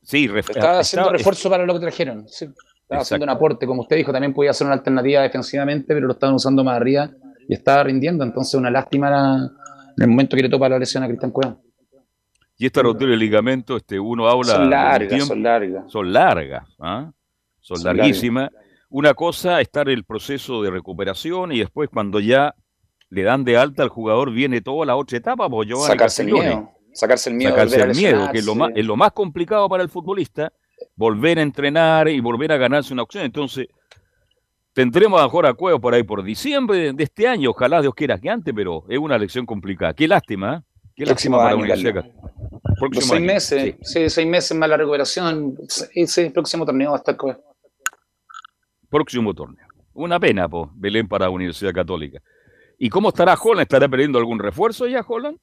Sí, ref-
Estaba haciendo
está-
refuerzo para lo que trajeron. sí. Estaba
Exacto.
haciendo un aporte, como usted dijo, también podía ser una alternativa defensivamente, pero lo estaban usando más arriba y estaba rindiendo. Entonces, una lástima la- en el momento que le topa la lesión a Cristian Cueva.
Y esta rotura de ligamento, este, uno habla.
Son largas,
tiempo-
son largas.
Son largas, ¿ah? Son,
Son
larguísimas. Una cosa, estar el proceso de recuperación y después cuando ya le dan de alta al jugador, viene toda la otra etapa, pues
Sacarse el miedo. Sacarse el miedo.
Sacarse el miedo, que es lo, más, es lo más complicado para el futbolista, volver a entrenar y volver a ganarse una opción. Entonces, tendremos a mejor a Cueva por ahí por diciembre de, este año, ojalá Dios quiera que antes, pero es una lección complicada. Qué lástima, ¿eh? Qué
Próximo
lástima para la Universidad Próximo
seis
año,
meses,
sí.
sí, seis meses más la recuperación. Ese próximo torneo va a estar
próximo torneo. Una pena, pues, Belén para la Universidad Católica. ¿Y cómo estará Holland? ¿Estará perdiendo algún refuerzo ya, Holland?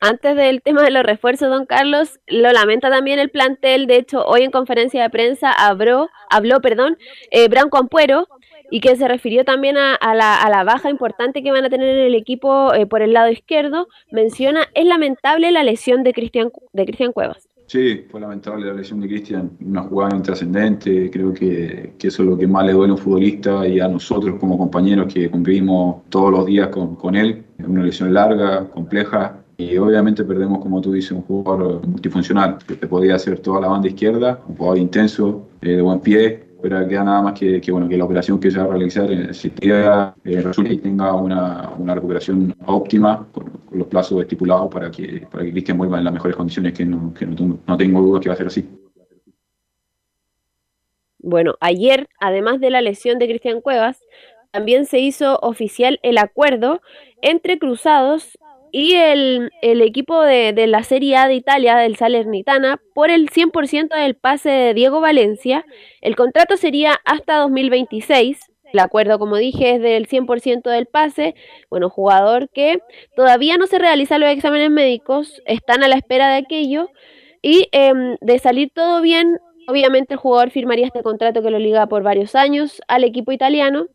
Antes del tema de los refuerzos, don Carlos, lo lamenta también el plantel. De hecho, hoy en conferencia de prensa habló, habló perdón, eh, Branco Ampuero, y que se refirió también a, la, baja importante que van a tener en el equipo eh, por el lado izquierdo. Menciona, es lamentable la lesión de Cristian de Cristian Cuevas.
Sí, fue lamentable la lesión de Cristian, una jugada intrascendente, creo que, que eso es lo que más le duele a un futbolista y a nosotros como compañeros que convivimos todos los días con, con él, una lesión larga, compleja, y obviamente perdemos, como tú dices, un jugador multifuncional, que te podía hacer toda la banda izquierda, un jugador intenso, eh, de buen pie, pero queda nada más que, que, bueno, que la operación que se va a realizar, eh, si eh, resulte y tenga una, una recuperación óptima con, con, los plazos estipulados para que, para que Cristian vuelva en las mejores condiciones, que no, que no, no tengo dudas que va a ser así.
Bueno, ayer, además de la lesión de Cristian Cuevas, también se hizo oficial el acuerdo entre Cruzados y el, el equipo de, de, la Serie A de Italia, del Salernitana, por el 100% del pase de Diego Valencia. El contrato sería hasta 2026. El acuerdo, como dije, es del 100% del pase. Bueno, jugador que todavía no se realizan los exámenes médicos, están a la espera de aquello. Y eh, de salir todo bien, obviamente el jugador firmaría este contrato que lo liga por varios años al equipo italiano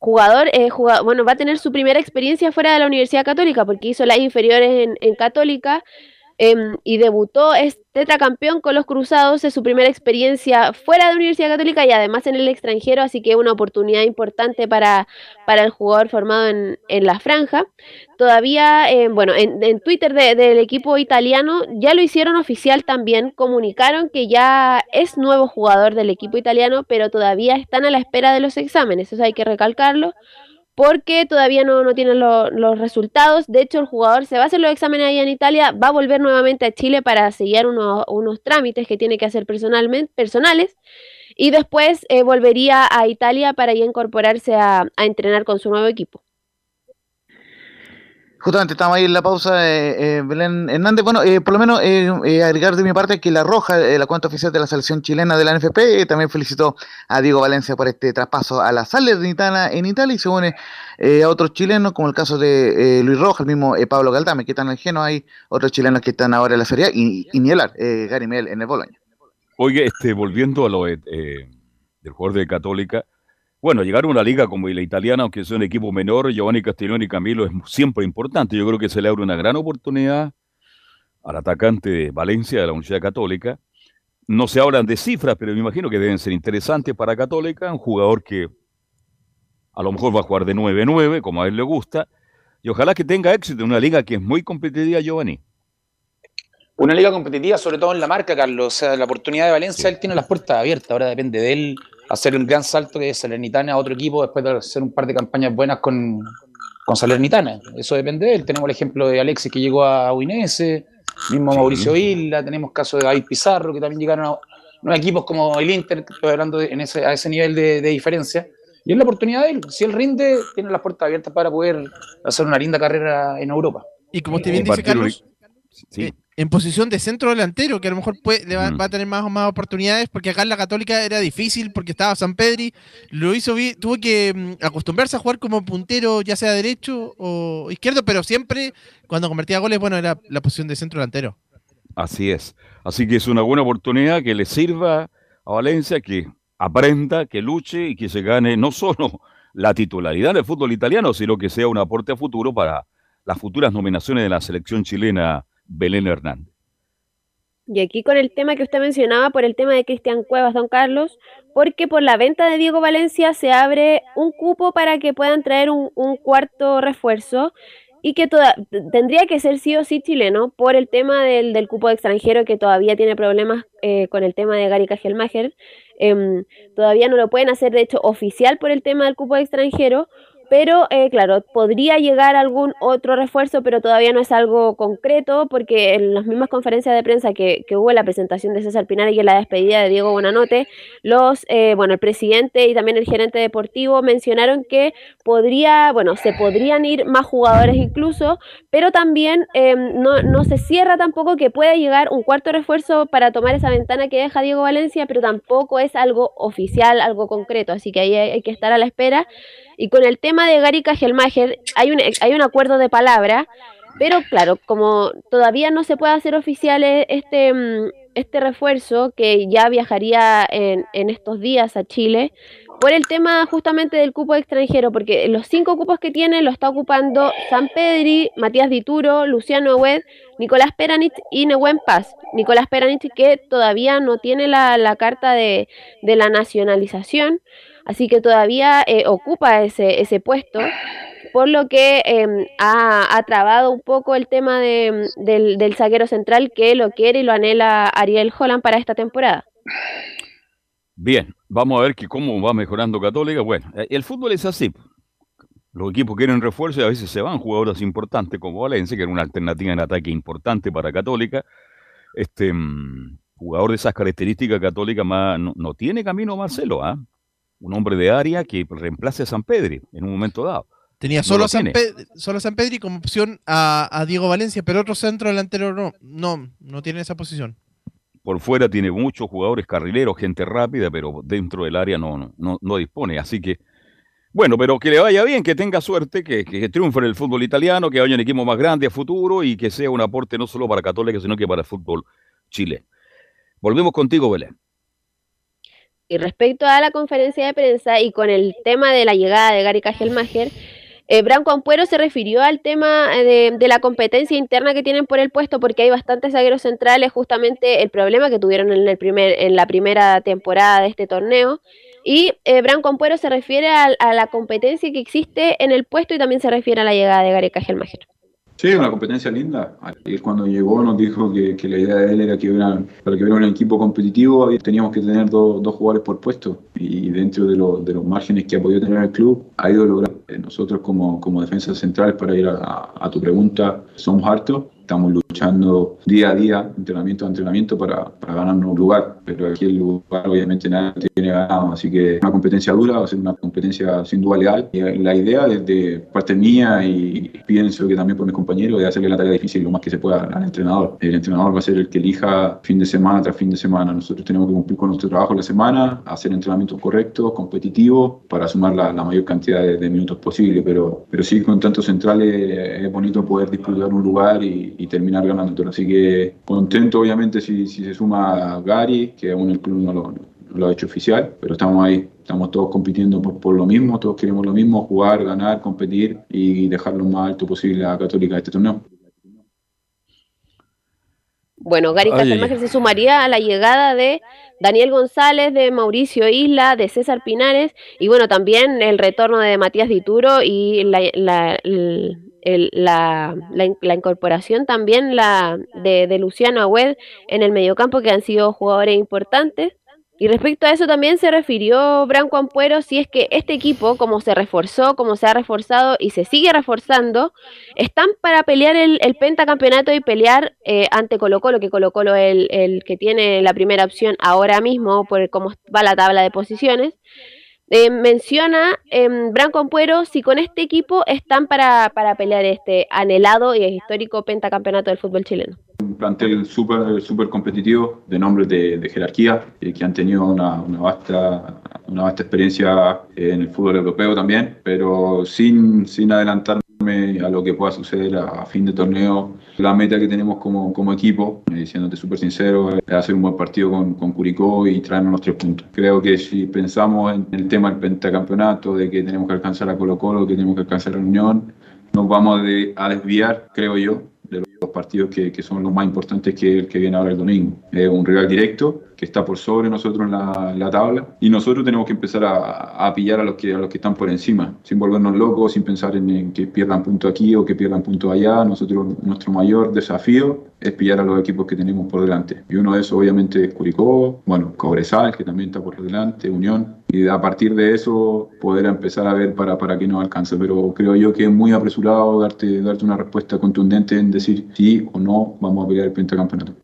jugador, eh, jugador, bueno, va a tener su primera experiencia fuera de la Universidad Católica, porque hizo las inferiores en, en Católica eh, y debutó, es tetracampeón con los Cruzados, es su primera experiencia fuera de la Universidad Católica y además en el extranjero, así que una oportunidad importante para, para el jugador formado en, en la franja. Todavía, eh, bueno, en, en Twitter de, del equipo italiano ya lo hicieron oficial también, comunicaron que ya es nuevo jugador del equipo italiano, pero todavía están a la espera de los exámenes, eso hay que recalcarlo porque todavía no, no tienen lo, los resultados. De hecho, el jugador se va a hacer los exámenes ahí en Italia, va a volver nuevamente a Chile para sellar unos, unos trámites que tiene que hacer personalmente, personales y después eh, volvería a Italia para ya incorporarse a, a entrenar con su nuevo equipo.
Justamente estamos ahí en la pausa, eh, eh, Belén Hernández. Bueno, eh, por lo menos eh, agregar de mi parte que La Roja, la cuenta oficial de la selección chilena de la NFP, también felicitó a Diego Valencia por este traspaso a la Salernitana en Italia y se une a otros chilenos, como el caso de Luis Roja, el mismo Pablo Galdame, que están Geno. Hay otros chilenos que están ahora en la Feria y, y Gary Mel en el Boloña.
Oye, este, volviendo a lo del jugador de Católica. Bueno, llegar a una liga como la italiana, aunque sea un equipo menor, Giovanni Castellón y Camilo es siempre importante. Yo creo que se le abre una gran oportunidad al atacante de Valencia de la Universidad Católica. No se hablan de cifras, pero me imagino que deben ser interesantes para Católica. Un jugador que a lo mejor va a jugar de 9-9, como a él le gusta. Y ojalá que tenga éxito en una liga que es muy competitiva, Giovanni.
Una liga competitiva, sobre todo en la marca, Carlos. O sea, la oportunidad de Valencia, sí. él tiene las puertas abiertas. Ahora depende de él hacer un gran salto de Salernitana a otro equipo después de hacer un par de campañas buenas con, con Salernitana. Eso depende de él. Tenemos el ejemplo de Alexis que llegó a Uinese, mismo sí. Mauricio Villa, tenemos caso de David Pizarro que también llegaron a no, equipos como el Inter, estoy hablando de, en ese, a ese nivel de, de, diferencia. Y es la oportunidad de él. Si él rinde, tiene las puertas abiertas para poder hacer una linda carrera en Europa.
Y como usted bien dice, Carlos, sí. En posición de centro delantero, que a lo mejor puede, le va, mm. va, a tener más o más oportunidades, porque acá en la Católica era difícil, porque estaba San Pedri, lo hizo bien, tuvo que um, acostumbrarse a jugar como puntero, ya sea derecho o izquierdo, pero siempre cuando convertía goles, bueno, era la posición de centro delantero.
Así es. Así que es una buena oportunidad que le sirva a Valencia, que aprenda, que luche y que se gane no solo la titularidad del fútbol italiano, sino que sea un aporte a futuro para las futuras nominaciones de la selección chilena Belén Hernández.
Y aquí con el tema que usted mencionaba, por el tema de Cristian Cuevas, don Carlos, porque por la venta de Diego Valencia se abre un cupo para que puedan traer un, cuarto refuerzo y que toda, tendría que ser sí o sí chileno por el tema del, cupo de extranjero que todavía tiene problemas eh, con el tema de Gary Kajelmacher. Eh, todavía no lo pueden hacer, de hecho, oficial por el tema del cupo extranjero, pero eh, claro, podría llegar algún otro refuerzo, pero todavía no es algo concreto, porque en las mismas conferencias de prensa que, que hubo en la presentación de César Pinar y en la despedida de Diego Bonanote, los, eh, bueno, el presidente y también el gerente deportivo mencionaron que podría, bueno, se podrían ir más jugadores incluso, pero también eh, no, no se cierra tampoco que pueda llegar un cuarto refuerzo para tomar esa ventana que deja Diego Valencia, pero tampoco es algo oficial, algo concreto, así que ahí hay que estar a la espera. Y con el tema de Gary Kajelmacher hay un, hay un acuerdo de palabra, pero claro, como todavía no se puede hacer oficial este, este refuerzo, que ya viajaría en, en estos días a Chile, por el tema justamente del cupo extranjero, porque los cinco cupos que tiene lo está ocupando San Pedri, Matías Dituro, Luciano Hued, Nicolás Peranich y Nehuen Paz. Nicolás Peranich que todavía no tiene la, la carta de, de la nacionalización, así que todavía eh, ocupa ese, ese puesto. por lo que em, ha, ha trabado un poco el tema de, del, del zaguero central que lo quiere y lo anhela Ariel Holland para esta temporada.
Bien, vamos a ver cómo va mejorando Católica. Bueno, eh, el fútbol es así. Los equipos quieren refuerzo y a veces se van jugadores importantes como Valencia, que era una alternativa en ataque importante para Católica. Este mm, jugador de esas características Católica más, no, no tiene camino Marcelo, ¿ah? Un hombre de área que reemplace a San Pedri en un momento dado.
Tenía
No
solo,
lo
a San
tiene.
Pe- solo San Pedri como opción a, a Diego Valencia, pero otro centro delantero no, no, no tiene esa posición.
Por fuera tiene muchos jugadores carrileros, gente rápida, pero dentro del área no, no, no, no dispone. Así que, bueno, pero que le vaya bien, que tenga suerte, que, que triunfe en el fútbol italiano, que vaya un equipo más grande a futuro y que sea un aporte no solo para Católica, sino que para el fútbol chileno. Volvemos contigo, Belén.
Y respecto a la conferencia de prensa y con el tema de la llegada de Gary Cajelmacher, eh, Branco Ampuero se refirió al tema eh, de, la competencia interna que tienen por el puesto, porque hay bastantes zagueros centrales, justamente el problema que tuvieron en, el primer, en la primera temporada de este torneo. Y eh, Branco Ampuero se refiere a, a la competencia que existe en el puesto y también se refiere a la llegada de Gary Cajelmacher.
Sí, una competencia linda. Él cuando llegó nos dijo que, la idea de él era que hubiera, para que hubiera un equipo competitivo teníamos que tener dos, jugadores por puesto. Y dentro de, lo- de los márgenes que ha podido tener el club, ha ido logrando. Nosotros como, como defensa central, para ir a- a tu pregunta, somos hartos. Estamos luchando día a día, entrenamiento a entrenamiento, para, para ganarnos un lugar. Pero aquí el lugar obviamente nadie tiene ganado. Así que una competencia dura, va a ser una competencia sin duda leal. Y la idea desde parte mía y pienso que también por mis compañeros es hacerle la tarea difícil lo más que se pueda al entrenador. El entrenador va a ser el que elija fin de semana tras fin de semana. Nosotros tenemos que cumplir con nuestro trabajo la semana, hacer entrenamientos correctos, competitivos, para sumar la, la mayor cantidad de, de minutos posible. Pero, pero sí, con tantos centrales eh, es bonito poder disputar un lugar y, y terminar ganándolo. Así que contento, obviamente, si, si se suma Gary, que aún el club no lo, no lo ha hecho oficial, pero estamos ahí. Estamos todos compitiendo por, por lo mismo, todos queremos lo mismo, jugar, ganar, competir y dejar lo más alto posible a Católica de este torneo.
Bueno, Gary Cajelmacher se sumaría a la llegada de Daniel González, de Mauricio Isla, de César Pinares y bueno, también el retorno de Matías Dituro y la, el- la- la in- la incorporación también la de, de Luciano Agüed en el mediocampo que han sido jugadores importantes. Y respecto a eso también se refirió Branco Ampuero si es que este equipo, como se reforzó, como se ha reforzado y se sigue reforzando, están para pelear el, el pentacampeonato y pelear eh, ante Colo Colo, que Colo Colo es el, el que tiene la primera opción ahora mismo por cómo va la tabla de posiciones. Eh, menciona en Branco Ampuero si con este equipo están para, para pelear este anhelado y histórico pentacampeonato del fútbol chileno.
Un plantel súper súper competitivo, de nombres de, de jerarquía, eh, que han tenido una, una vasta, una vasta experiencia eh, en el fútbol europeo también, pero sin, sin adelantarme a lo que pueda suceder a, fin de torneo. La meta que tenemos como, como equipo, eh, siéndote súper sincero, es hacer un buen partido con, con Curicó y traernos los tres puntos. Creo que si pensamos en el tema del pentacampeonato, de que tenemos que alcanzar a Colo Colo, que tenemos que alcanzar a Unión, nos vamos de- a desviar, creo yo, de los partidos que, que son los más importantes que el que viene ahora el domingo. Es un rival directo que está por sobre nosotros en la, la tabla y nosotros tenemos que empezar a, a pillar a los, que, a los que están por encima, sin volvernos locos, sin pensar en, en que pierdan punto aquí o que pierdan punto allá. Nosotros, nuestro mayor desafío es pillar a los equipos que tenemos por delante. Y uno de esos obviamente es Curicó, bueno, Cobresal, que también está por delante, Unión. Y a partir de eso poder empezar a ver para, para qué nos alcanza. Pero creo yo que es muy apresurado darte, darte una respuesta contundente en decir sí o no vamos a pelear el pentacampeonato.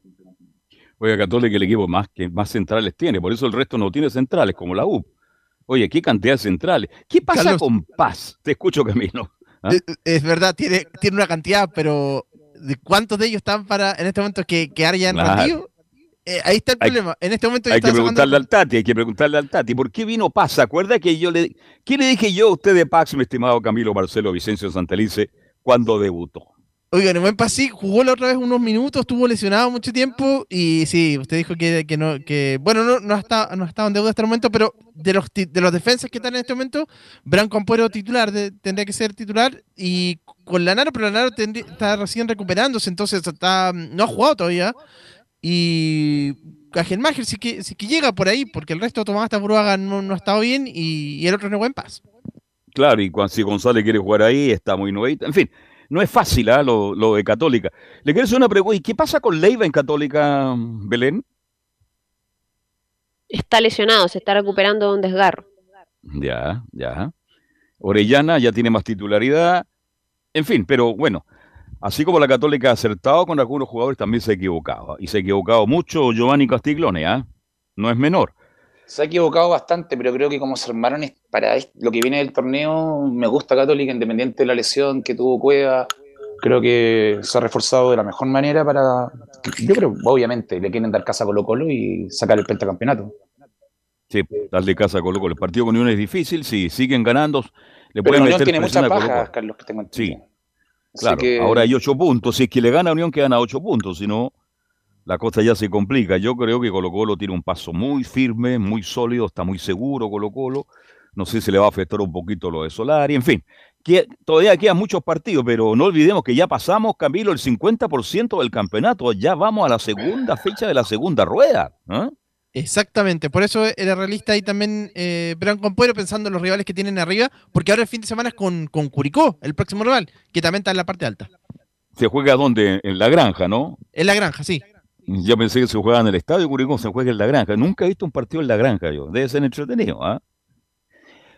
Oiga, Católica el equipo más que más centrales tiene, por eso el resto no tiene centrales, como la U. Oye, qué cantidad de centrales. ¿Qué pasa
Carlos-
con Paz? Te escucho, Camilo. ¿Ah?
Es verdad, tiene, tiene una cantidad, pero ¿de cuántos de ellos están para en este momento que quedar ya en
Claro.
Eh, ahí está el
Hay-
problema. En este momento
Hay que
sacando-
preguntarle al Tati, hay que preguntarle al Tati. ¿Por qué vino Paz? ¿Se acuerda que yo le... ¿Qué le dije yo a usted de Paz, mi estimado Camilo Marcelo Vicencio Santelice, cuando debutó?
Oigan, buen sí, jugó la otra vez unos minutos, estuvo lesionado mucho tiempo y sí, usted dijo que, que no, que bueno, no, no, está, no estaba en deuda hasta el momento, pero de los, de los defensas que están en este momento, Branco Ampuero titular, de- tendría que ser titular y con Lanaro, pero Lanaro tendría- está recién recuperándose, entonces está, no ha jugado todavía y Cajelmacher sí que, sí que llega por ahí, porque el resto Tomás Taburuaga no, no ha estado bien y, y el otro no buen paz.
Claro, y cuando, si González quiere jugar ahí, está muy nuevito. En fin, no es fácil lo, lo de Católica. Le quiero hacer una pregunta. ¿Y qué pasa con Leiva en Católica, Belén?
Está lesionado, se está recuperando de un desgarro.
Ya, ya. Orellana ya tiene más titularidad. En fin, pero bueno, así como la Católica ha acertado con algunos jugadores, también se ha equivocado. Y se ha equivocado mucho Giovanni Castiglione, ¿ah? No es menor.
Se ha equivocado bastante, pero creo que como se armaron para lo que viene del torneo, me gusta Católica, independiente de la lesión que tuvo Cueva. Creo que se ha reforzado de la mejor manera para. Yo creo, obviamente, le quieren dar casa a Colo Colo y sacar el pentacampeonato.
Sí, darle casa a Colo Colo. El partido con Unión es difícil, si siguen ganando, le
Pero
pueden
Unión
meter
tiene muchas bajas. Carlos, que tengo
Sí,
entendido. Así
claro.
que-
Ahora hay ocho puntos. Si es que le gana a Unión, quedan a ocho puntos. Si no, la cosa ya se complica. Yo creo que Colo Colo tiene un paso muy firme, muy sólido, está muy seguro Colo Colo. No sé si le va a afectar un poquito lo de Solari. En fin, que, todavía quedan muchos partidos, pero no olvidemos que ya pasamos, Camilo, el 50% del campeonato. Ya vamos a la segunda fecha de la segunda rueda. ¿ah?
Exactamente, por eso era realista ahí también eh, Branco Ampuero pensando en los rivales que tienen arriba, porque ahora el fin de semana es con, con Curicó, el próximo rival, que también está en la parte alta.
¿Se juega dónde? En la granja, ¿no?
En la granja, sí.
Yo pensé que se jugaba en el estadio Curicó, se juega en la granja. Nunca he visto un partido en la granja yo. Debe ser entretenido, ¿ah?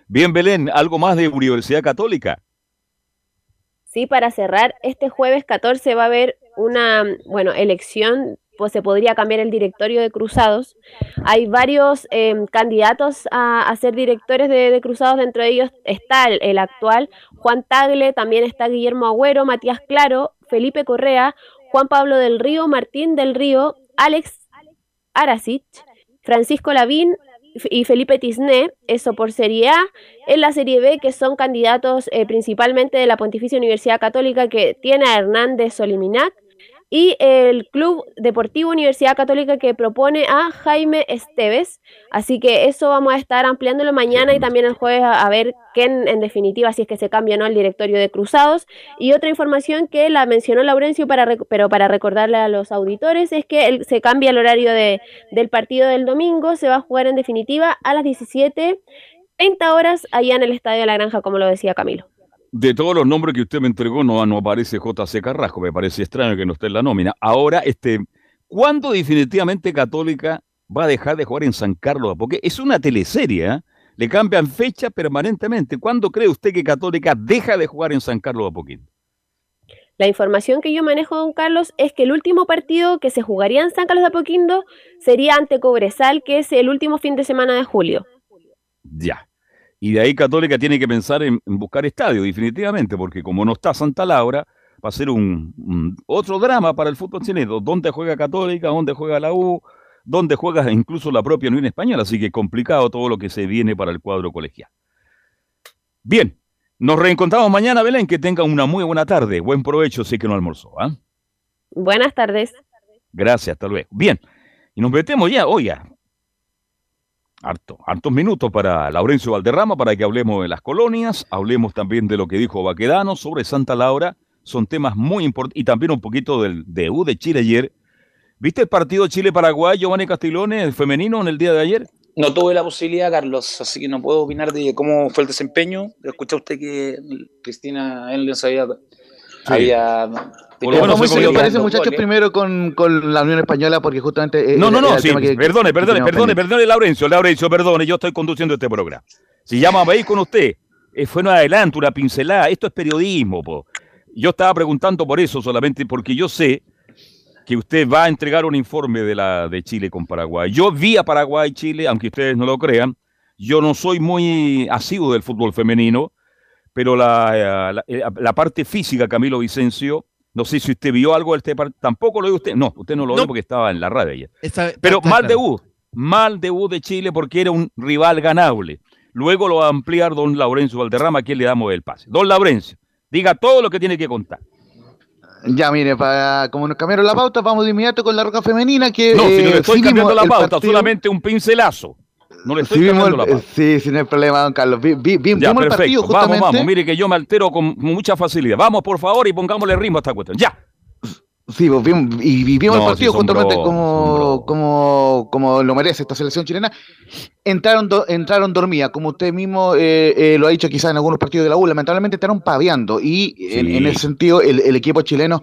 Bien, Belén, ¿algo más de Universidad Católica?
Sí, para cerrar, este jueves 14 va a haber una, bueno, elección, pues se podría cambiar el directorio de Cruzados. Hay varios eh, candidatos a, ser directores de, Cruzados, dentro de ellos está el, actual Juan Tagle, también está Guillermo Agüero, Matías Claro, Felipe Correa, Juan Pablo del Río, Martín del Río, Alex Arasich, Francisco Lavín y Felipe Tisné, eso por Serie A. En la Serie B, que son candidatos eh, principalmente de la Pontificia Universidad Católica, que tiene a Hernández Soliminac, y el Club Deportivo Universidad Católica, que propone a Jaime Esteves. Así que eso vamos a estar ampliándolo mañana y también el jueves a, ver quién, en definitiva, si es que se cambia o no el directorio de Cruzados. Y otra información que la mencionó Laurencio, para pero para recordarle a los auditores, es que el- se cambia el horario de, del partido del domingo. Se va a jugar en definitiva a las 17. 30 horas allá en el Estadio de la Granja, como lo decía Camilo.
De todos los nombres que usted me entregó, no, no aparece JC Carrasco. Me parece extraño que no esté en la nómina. Ahora, este, ¿cuándo definitivamente Católica va a dejar de jugar en San Carlos? Porque es una teleserie, ¿ah? Le cambian fecha permanentemente. ¿Cuándo cree usted que Católica deja de jugar en San Carlos de Apoquindo?
La información que yo manejo, don Carlos, es que el último partido que se jugaría en San Carlos de Apoquindo sería ante Cobresal, que es el último fin de semana de julio.
Ya. Y de ahí Católica tiene que pensar en, en buscar estadio, definitivamente, porque como no está Santa Laura, va a ser un, un- otro drama para el fútbol chileno. ¿Dónde juega Católica? ¿Dónde juega la U? ¿Dónde juega incluso la propia Unión Española? Así que complicado todo lo que se viene para el cuadro colegial. Bien, nos reencontramos mañana, Belén. Que tenga una muy buena tarde. Buen provecho, sé que no almorzó. ¿ah?
Buenas tardes.
Gracias, hasta luego. Bien, y nos metemos ya, oiga, harto, hartos minutos para Laurencio Valderrama para que hablemos de las colonias, hablemos también de lo que dijo Baquedano sobre Santa Laura, son temas muy importantes, y también un poquito del de U de Chile ayer. ¿Viste el partido Chile-Paraguay, Giovanni Castiglione, el femenino, en el día de ayer?
No tuve la posibilidad, Carlos, así que no puedo opinar de cómo fue el desempeño. Escucha usted que Cristina Enlens había. había
Por lo menos
parece, muchachos, primero con, con la Unión Española, porque justamente. eh,
No, no,
era
no, sí,
que-
perdone, perdone, perdone, perdone, Laurencio, Laurencio, perdone, yo estoy conduciendo este programa. Si llama a ir con usted, eh, fue un adelanto, una pincelada, esto es periodismo, po. Yo estaba preguntando por eso solamente porque yo sé que usted va a entregar un informe de la de Chile con Paraguay. Yo vi a Paraguay Chile, aunque ustedes no lo crean. Yo no soy muy asiduo del fútbol femenino, pero la, eh, la, eh, la parte física, Camilo Vicencio, no sé si usted vio algo del este partido, tampoco lo vio usted. No, usted no lo vio porque estaba en la radio ayer. Pero
está
mal
claro.
debut, mal debut de Chile porque era un rival ganable. Luego lo va a ampliar don Laurencio Valderrama, a quien le damos el pase. Don Laurencio, diga todo lo que tiene que contar.
Ya, mire, para, como nos cambiaron la pauta, vamos de inmediato con la roca femenina. Que,
No, si no
eh,
le estoy
sí
cambiando la pauta,
partido-
solamente un pincelazo. No le estoy
sí, vimos
cambiando
el-
la pauta.
sí, sin el problema, don Carlos. Vi- vi- vi-
Ya,
vimos el partido
perfecto. Vamos, vamos. Mire que yo me altero con mucha facilidad. Vamos, por favor, y pongámosle ritmo a esta cuestión. Ya.
Sí, pues, vimos- y vivimos
No,
el partido
sí,
como, como, como lo merece esta selección chilena. Entraron, do- entraron dormidas, como usted mismo eh, eh, lo ha dicho quizás en algunos partidos de la U, lamentablemente entraron paveando y en,
Sí.
en ese sentido el, el equipo chileno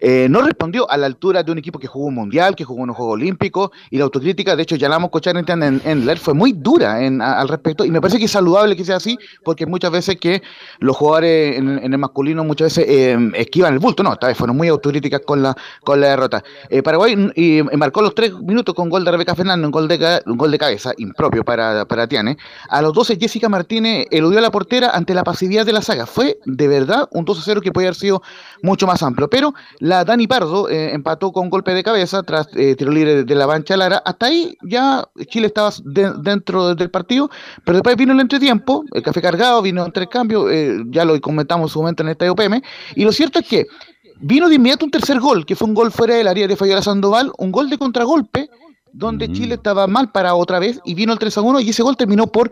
eh, no respondió a la altura de un equipo que jugó un mundial, que jugó unos Juegos Olímpicos y la autocrítica, de hecho ya la vamos a escuchar en, en, en fue muy dura en- a- al respecto y me parece que es saludable que sea así porque muchas veces que los jugadores en, en el masculino muchas veces eh, esquivan el bulto, no, esta vez fueron muy autocríticas con la, con la derrota. Eh, Paraguay mm, marcó los tres minutos con gol de Rebeca Fernández, un gol de, un gol de cabeza impropio para, para Tiane. A los 12 Jessica Martínez eludió a la portera ante la pasividad de la saga. Fue de verdad un 2-0 que podía haber sido mucho más amplio, pero la Dani Pardo eh, empató con golpe de cabeza tras eh, tiro libre de la Bancha Lara. Hasta ahí ya Chile estaba de- dentro del partido, pero después vino el entretiempo, el café cargado, vino el intercambio, ya lo comentamos en su momento en el Estadio PM, y lo cierto es que vino de inmediato un tercer gol, que fue un gol fuera del área de Fabiola Sandoval, un gol de contragolpe, donde Chile estaba mal para otra vez y vino el 3 a 1 y ese gol terminó por,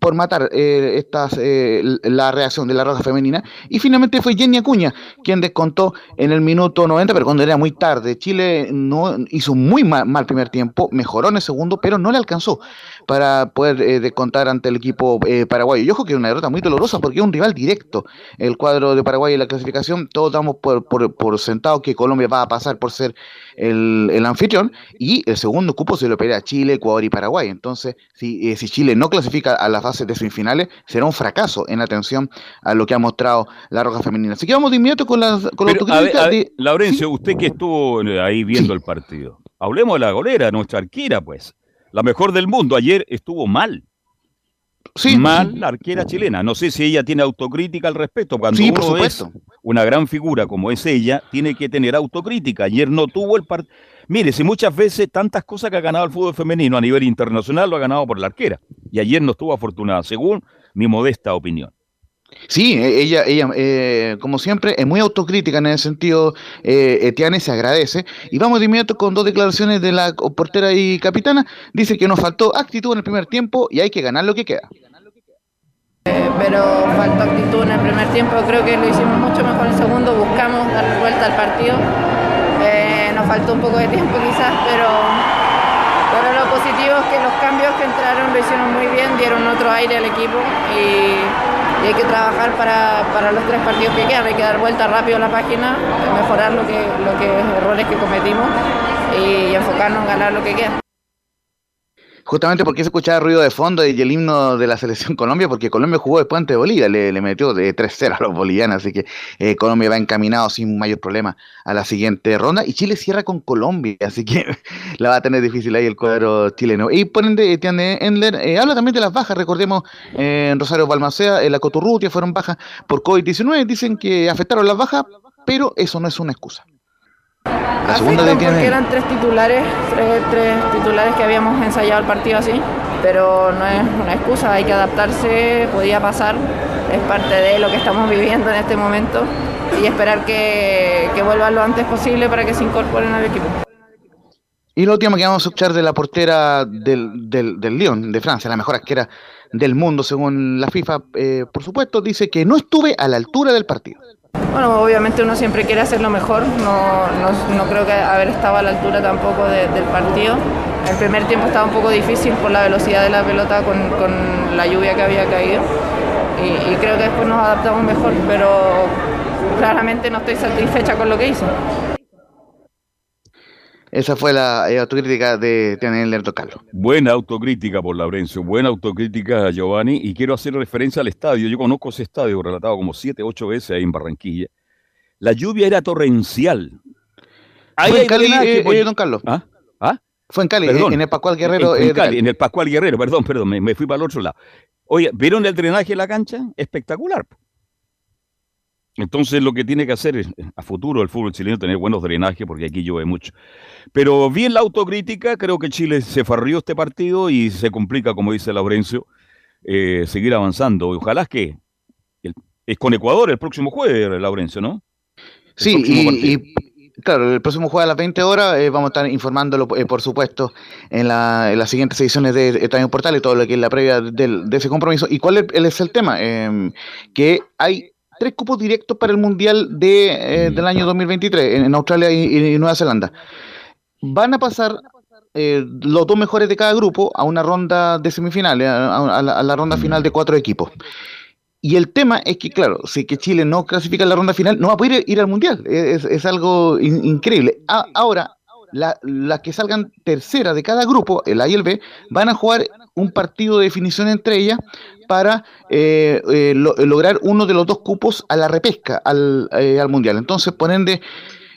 por matar eh, estas, eh, la reacción de la roja femenina. Y finalmente fue Jenny Acuña quien descontó en el minuto 90 pero cuando era muy tarde. Chile no hizo muy mal, mal primer tiempo mejoró en el segundo pero no le alcanzó para poder eh, descontar ante el equipo eh, paraguayo. Y ojo que es una derrota muy dolorosa porque es un rival directo. El cuadro de Paraguay en la clasificación todos damos por, por, por sentado que Colombia va a pasar por ser el, el anfitrión y el segundo cupo se lo pelea Chile, Ecuador y Paraguay. Entonces, si, eh, si Chile no clasifica a las fases de semifinales, será un fracaso en atención a lo que ha mostrado la Roja Femenina. Así que vamos de inmediato con la, con la
Pero, a ver,
autocrítica
a ver,
de-
Laurencio, usted que estuvo eh, ahí viendo el partido, hablemos de la golera, nuestra arquera, pues. La mejor del mundo. Ayer estuvo mal. mal la arquera chilena. No sé si ella tiene autocrítica al respecto. Cuando
Sí, por
uno es
supuesto.
una gran figura como es ella, tiene que tener autocrítica. Ayer no tuvo el partido. Mire, si muchas veces tantas cosas que ha ganado el fútbol femenino a nivel internacional lo ha ganado por la arquera. Y ayer no estuvo afortunada, según mi modesta opinión.
Sí, e- ella, ella eh, como siempre, es muy autocrítica en ese sentido. Eh, Etiane se agradece. Y vamos de inmediato con dos declaraciones de la portera y capitana. Dice que nos faltó actitud en el primer tiempo y hay que ganar lo que queda.
pero faltó actitud en el primer tiempo. Creo que lo hicimos mucho mejor en el segundo, buscamos dar vuelta al partido. Nos faltó un poco de tiempo quizás, pero, pero lo positivo es que los cambios que entraron lo hicieron muy bien, dieron otro aire al equipo y, y hay que trabajar para, para los tres partidos que quedan. Hay que dar vuelta rápido a la página, mejorar lo que, lo que errores que cometimos y enfocarnos en ganar lo que queda.
Justamente porque se escuchaba ruido de fondo y el himno de la selección Colombia, porque Colombia jugó después ante Bolivia, le, le metió de 3-0 a los bolivianos, así que eh, Colombia va encaminado sin mayor problema a la siguiente ronda y Chile cierra con Colombia, así que la va a tener difícil ahí el cuadro chileno. Y por ende, Etienne Endler eh, habla también de las bajas, recordemos eh, en Rosario Balmaceda, en la Coturrutia fueron bajas por COVID-19, dicen que afectaron las bajas, pero eso no es una excusa. La segunda
Afectan porque eran tres titulares, tres, tres titulares que habíamos ensayado el partido así, pero no es una excusa, hay que adaptarse, podía pasar, es parte de lo que estamos viviendo en este momento y esperar que, que vuelvan lo antes posible para que se incorporen al equipo.
Y lo último que vamos a escuchar de la portera del, del, del Lyon, de Francia, la mejor arquera del mundo según la FIFA, eh, por supuesto, dice que no estuve a la altura del partido.
Bueno, obviamente uno siempre quiere hacer lo mejor, no, no, creo que haber estado a la altura tampoco de- del partido. El primer tiempo estaba un poco difícil por la velocidad de la pelota con, con la lluvia que había caído y, y creo que después nos adaptamos mejor, pero claramente no estoy satisfecha con lo que hice.
Esa fue la eh, autocrítica de Tianel Lerdo Carlos.
Buena autocrítica por Laurencio, buena autocrítica Giovanni, y quiero hacer referencia al estadio. Yo conozco ese estadio, relatado como siete, ocho veces ahí en Barranquilla. La lluvia era torrencial. Ahí
Fue en Cali, eh, don Carlos.
¿Ah? ¿Ah?
Fue en Cali,
Perdón.
eh, en el Pascual Guerrero.
En,
eh,
en
de
Cali,
Cali.
en el Pascual Guerrero, perdón, perdón, me, me fui para el otro lado. Oye, ¿vieron el drenaje de la cancha? Espectacular. Entonces lo que tiene que hacer es, a futuro el fútbol chileno tener buenos drenajes porque aquí llueve mucho. Pero bien la autocrítica, creo que Chile se farrió este partido y se complica, como dice Laurencio, eh, seguir avanzando. Y ojalá que el- es con Ecuador el próximo jueves, Laurencio, ¿no? El
Sí, y, y, claro, el próximo jueves a las 20 horas eh, vamos a estar informándolo, eh, por supuesto, en, la, en las siguientes ediciones de Estadio Portal y todo lo que es la previa del- de ese compromiso. ¿Y cuál es, es el tema? Eh, que hay tres cupos directos para el Mundial de, eh, del año 2023 en, en Australia y, y Nueva Zelanda. Van a pasar eh, los dos mejores de cada grupo a una ronda de semifinales, a, a la, a la ronda final de cuatro equipos. Y el tema es que, claro, si que Chile no clasifica en la ronda final, no va a poder ir al Mundial. Es, es algo in- increíble. A- ahora, la- las que salgan tercera de cada grupo, el A y el B, van a jugar un partido de definición entre ellas para eh, eh, lo- lograr uno de los dos cupos a la repesca, al, eh, al Mundial. Entonces, por ende,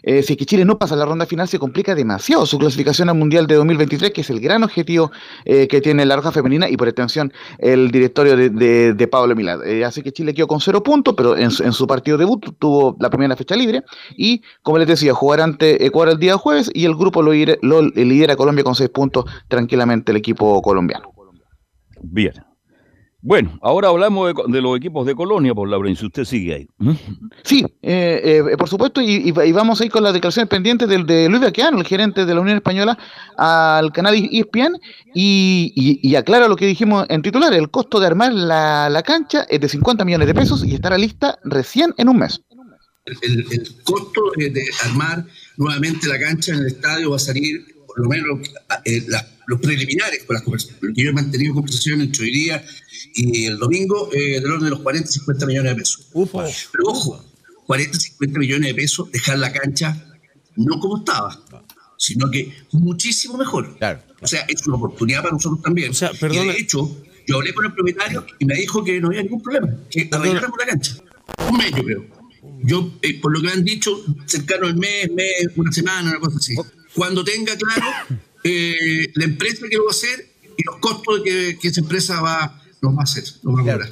eh, si es que Chile no pasa la ronda final, se complica demasiado su clasificación al Mundial de 2023, que es el gran objetivo eh, que tiene la Roja Femenina y por extensión el directorio de, de, de Pablo Milad. Eh, así que Chile quedó con cero puntos, pero en, su- en su partido debut tuvo la primera fecha libre y, como les decía, jugar ante Ecuador el día jueves y el grupo lo lidera Colombia con seis puntos tranquilamente el equipo colombiano.
Bien. Bueno, ahora hablamos de, co- de los equipos de Colonia, por Laurencio. Usted sigue ahí. ¿Mm?
Sí, eh, eh, por supuesto, y, y- y vamos a ir con las declaraciones pendientes del, de Luis Baqueano, el gerente de la Unión Española, al canal ESPN, y, y, y aclara lo que dijimos en titular, el costo de armar la, la cancha es de 50 millones de pesos y estará lista recién en un mes.
el, el costo de, de armar nuevamente la cancha en el estadio va a salir, por lo menos, eh, la- los preliminares con las conversaciones, porque yo he mantenido conversaciones entre hoy día y el domingo eh, del orden de los 40, 50 millones de pesos. Pero ojo, 40, 50 millones de pesos, dejar la cancha no como estaba, sino que muchísimo mejor. O sea, es una oportunidad para nosotros también. y de hecho, yo hablé con el propietario y me dijo que no había ningún problema, que arregláramos la cancha. Un mes, yo creo. Yo, eh, por lo que me han dicho, cercano al mes, mes, una semana, una cosa así. Cuando tenga claro eh, la empresa que lo va a hacer y los costos que, que esa empresa va, nos va a hacer, nos va a cobrar.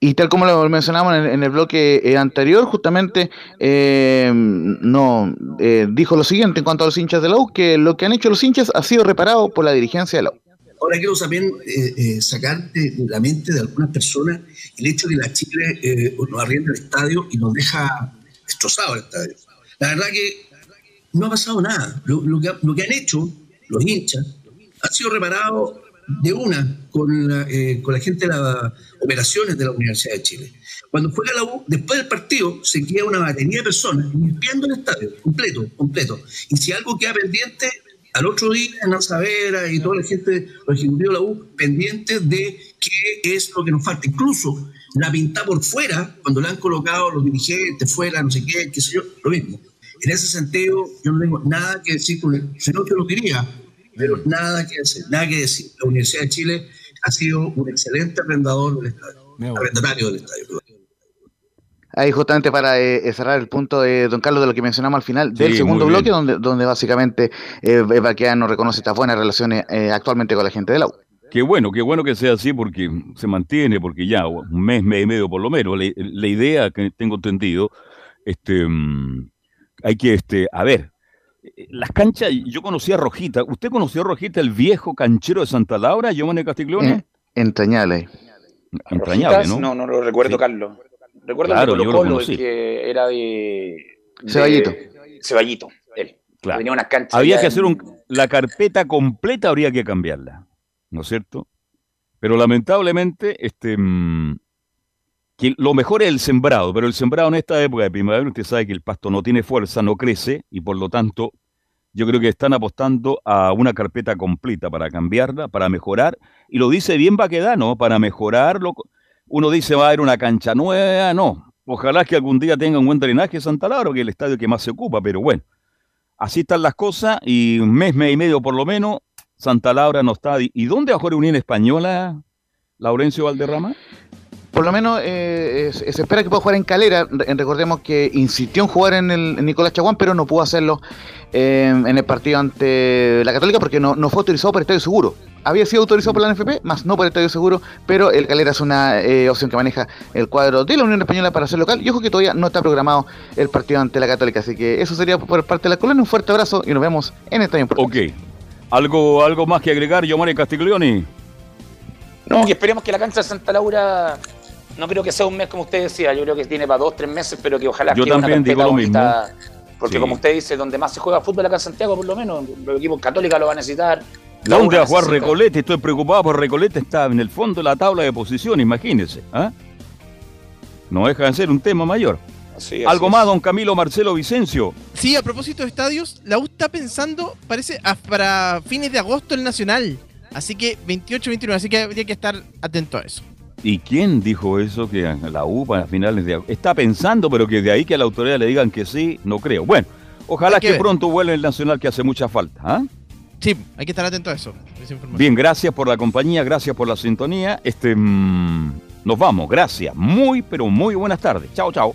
Y tal como lo mencionamos en el, en el bloque eh, anterior, justamente eh, no eh, dijo lo siguiente en cuanto a los hinchas de la U, que lo que han hecho los hinchas ha sido reparado por la dirigencia de la U.
Ahora quiero también eh, eh, sacar de, de la mente de algunas personas el hecho de que la Chile eh, nos arrienda el estadio y nos deja destrozado el estadio. La verdad que no ha pasado nada. Lo, lo que, lo que han hecho los hinchas ha sido reparado de una con la, eh, con la gente de las operaciones de la Universidad de Chile. Cuando juega la U, después del partido, se queda una batería de personas limpiando el estadio, completo, completo. Y si algo queda pendiente, al otro día, Hernán Savera y toda la gente, los ejecutivos de la U, pendientes de qué es lo que nos falta. Incluso la pinta por fuera, cuando la han colocado los dirigentes fuera, no sé qué, qué sé yo, lo mismo. En ese sentido, yo no tengo nada que decir con el, si no te lo diría, pero nada que decir, nada que decir. La Universidad de Chile ha sido un excelente arrendador del estadio, arrendatario del estadio.
Ahí justamente para eh, cerrar el punto de don Carlos de lo que mencionamos al final del
Sí,
segundo bloque, donde, donde básicamente eh, Baqueano reconoce estas buenas relaciones eh, actualmente con la gente de la U.
Qué bueno, qué bueno que sea así porque se mantiene, porque ya un mes, mes y medio por lo menos. La, la idea que tengo entendido, este, mm, hay que, este, a ver, eh, las canchas, yo conocí a Rojita. ¿Usted conoció a Rojita, el viejo canchero de Santa Laura, Giovanni Castiglione?
Eh, entrañable.
Entrañable, ¿no?
No, no lo recuerdo,
Sí.
Carlos. Recuerdo
Claro,
el
yo lo
Colo Colo,
conocí.
el que era de... de-
Ceballito.
Ceballito, él.
Claro.
Tenía una cancha.
Había que
en-
hacer un, la carpeta completa, habría que cambiarla, ¿no es cierto? Pero lamentablemente, este, mm, lo mejor es el sembrado, pero el sembrado en esta época de primavera, usted sabe que el pasto no tiene fuerza, no crece, y por lo tanto, yo creo que están apostando a una carpeta completa para cambiarla, para mejorar, y lo dice bien Baquedano, para mejorarlo. Uno dice va a haber una cancha nueva, no. Ojalá que algún día tenga un buen drenaje Santa Laura, que es el estadio que más se ocupa, pero bueno. Así están las cosas y un mes, mes y medio por lo menos, Santa Laura no está. ¿Y dónde va a jugar Española, Laurencio Valderrama?
Por lo menos eh, es- se espera que pueda jugar en Calera. Re- Recordemos que insistió en jugar en el en Nicolás Chaguán, pero no pudo hacerlo eh, en el partido ante la Católica porque no, no fue autorizado por Estadio Seguro. Había sido autorizado por la NFP, más no por Estadio Seguro, pero el Calera es una eh, opción que maneja el cuadro de la Unión Española para ser local. Y ojo que todavía no está programado el partido ante la Católica, así que eso sería por parte de la colonia. Un fuerte abrazo y nos vemos en Estadio Importante.
Ok. ¿Algo, algo más que agregar, Giovanni Castiglioni?
No, que esperemos que la cancha de Santa Laura, no creo que sea un mes como usted decía, yo creo que tiene para dos, tres meses, pero que ojalá
Yo
quede una
también digo lo mismo.
Porque
Sí.
como usted dice, donde más se juega fútbol acá en Santiago, por lo menos, los equipos católicos lo van a necesitar. La
¿Dónde
U
va a jugar
necesita.
Recolete? Estoy preocupado por Recolete, está en el fondo de la tabla de posición, imagínese. ¿ah? no deja de ser un tema mayor.
Así,
Algo
así
más,
es.
don Camilo Marcelo Vicencio.
Sí, a propósito de estadios, la U está pensando, parece, a- para fines de agosto el Nacional. Así que 28-29, así que habría que estar atento a eso.
¿Y quién dijo eso? Que la U para finales de agosto. Está pensando, pero que de ahí que a la autoridad le digan que sí, no creo. Bueno, ojalá
que
pronto vuelva el Nacional que hace mucha falta. ¿ah?
Sí, hay que estar atento a eso.
Bien, gracias por la compañía, gracias por la sintonía. Este, mm, nos vamos, gracias. Muy, pero muy buenas tardes. Chao, chao.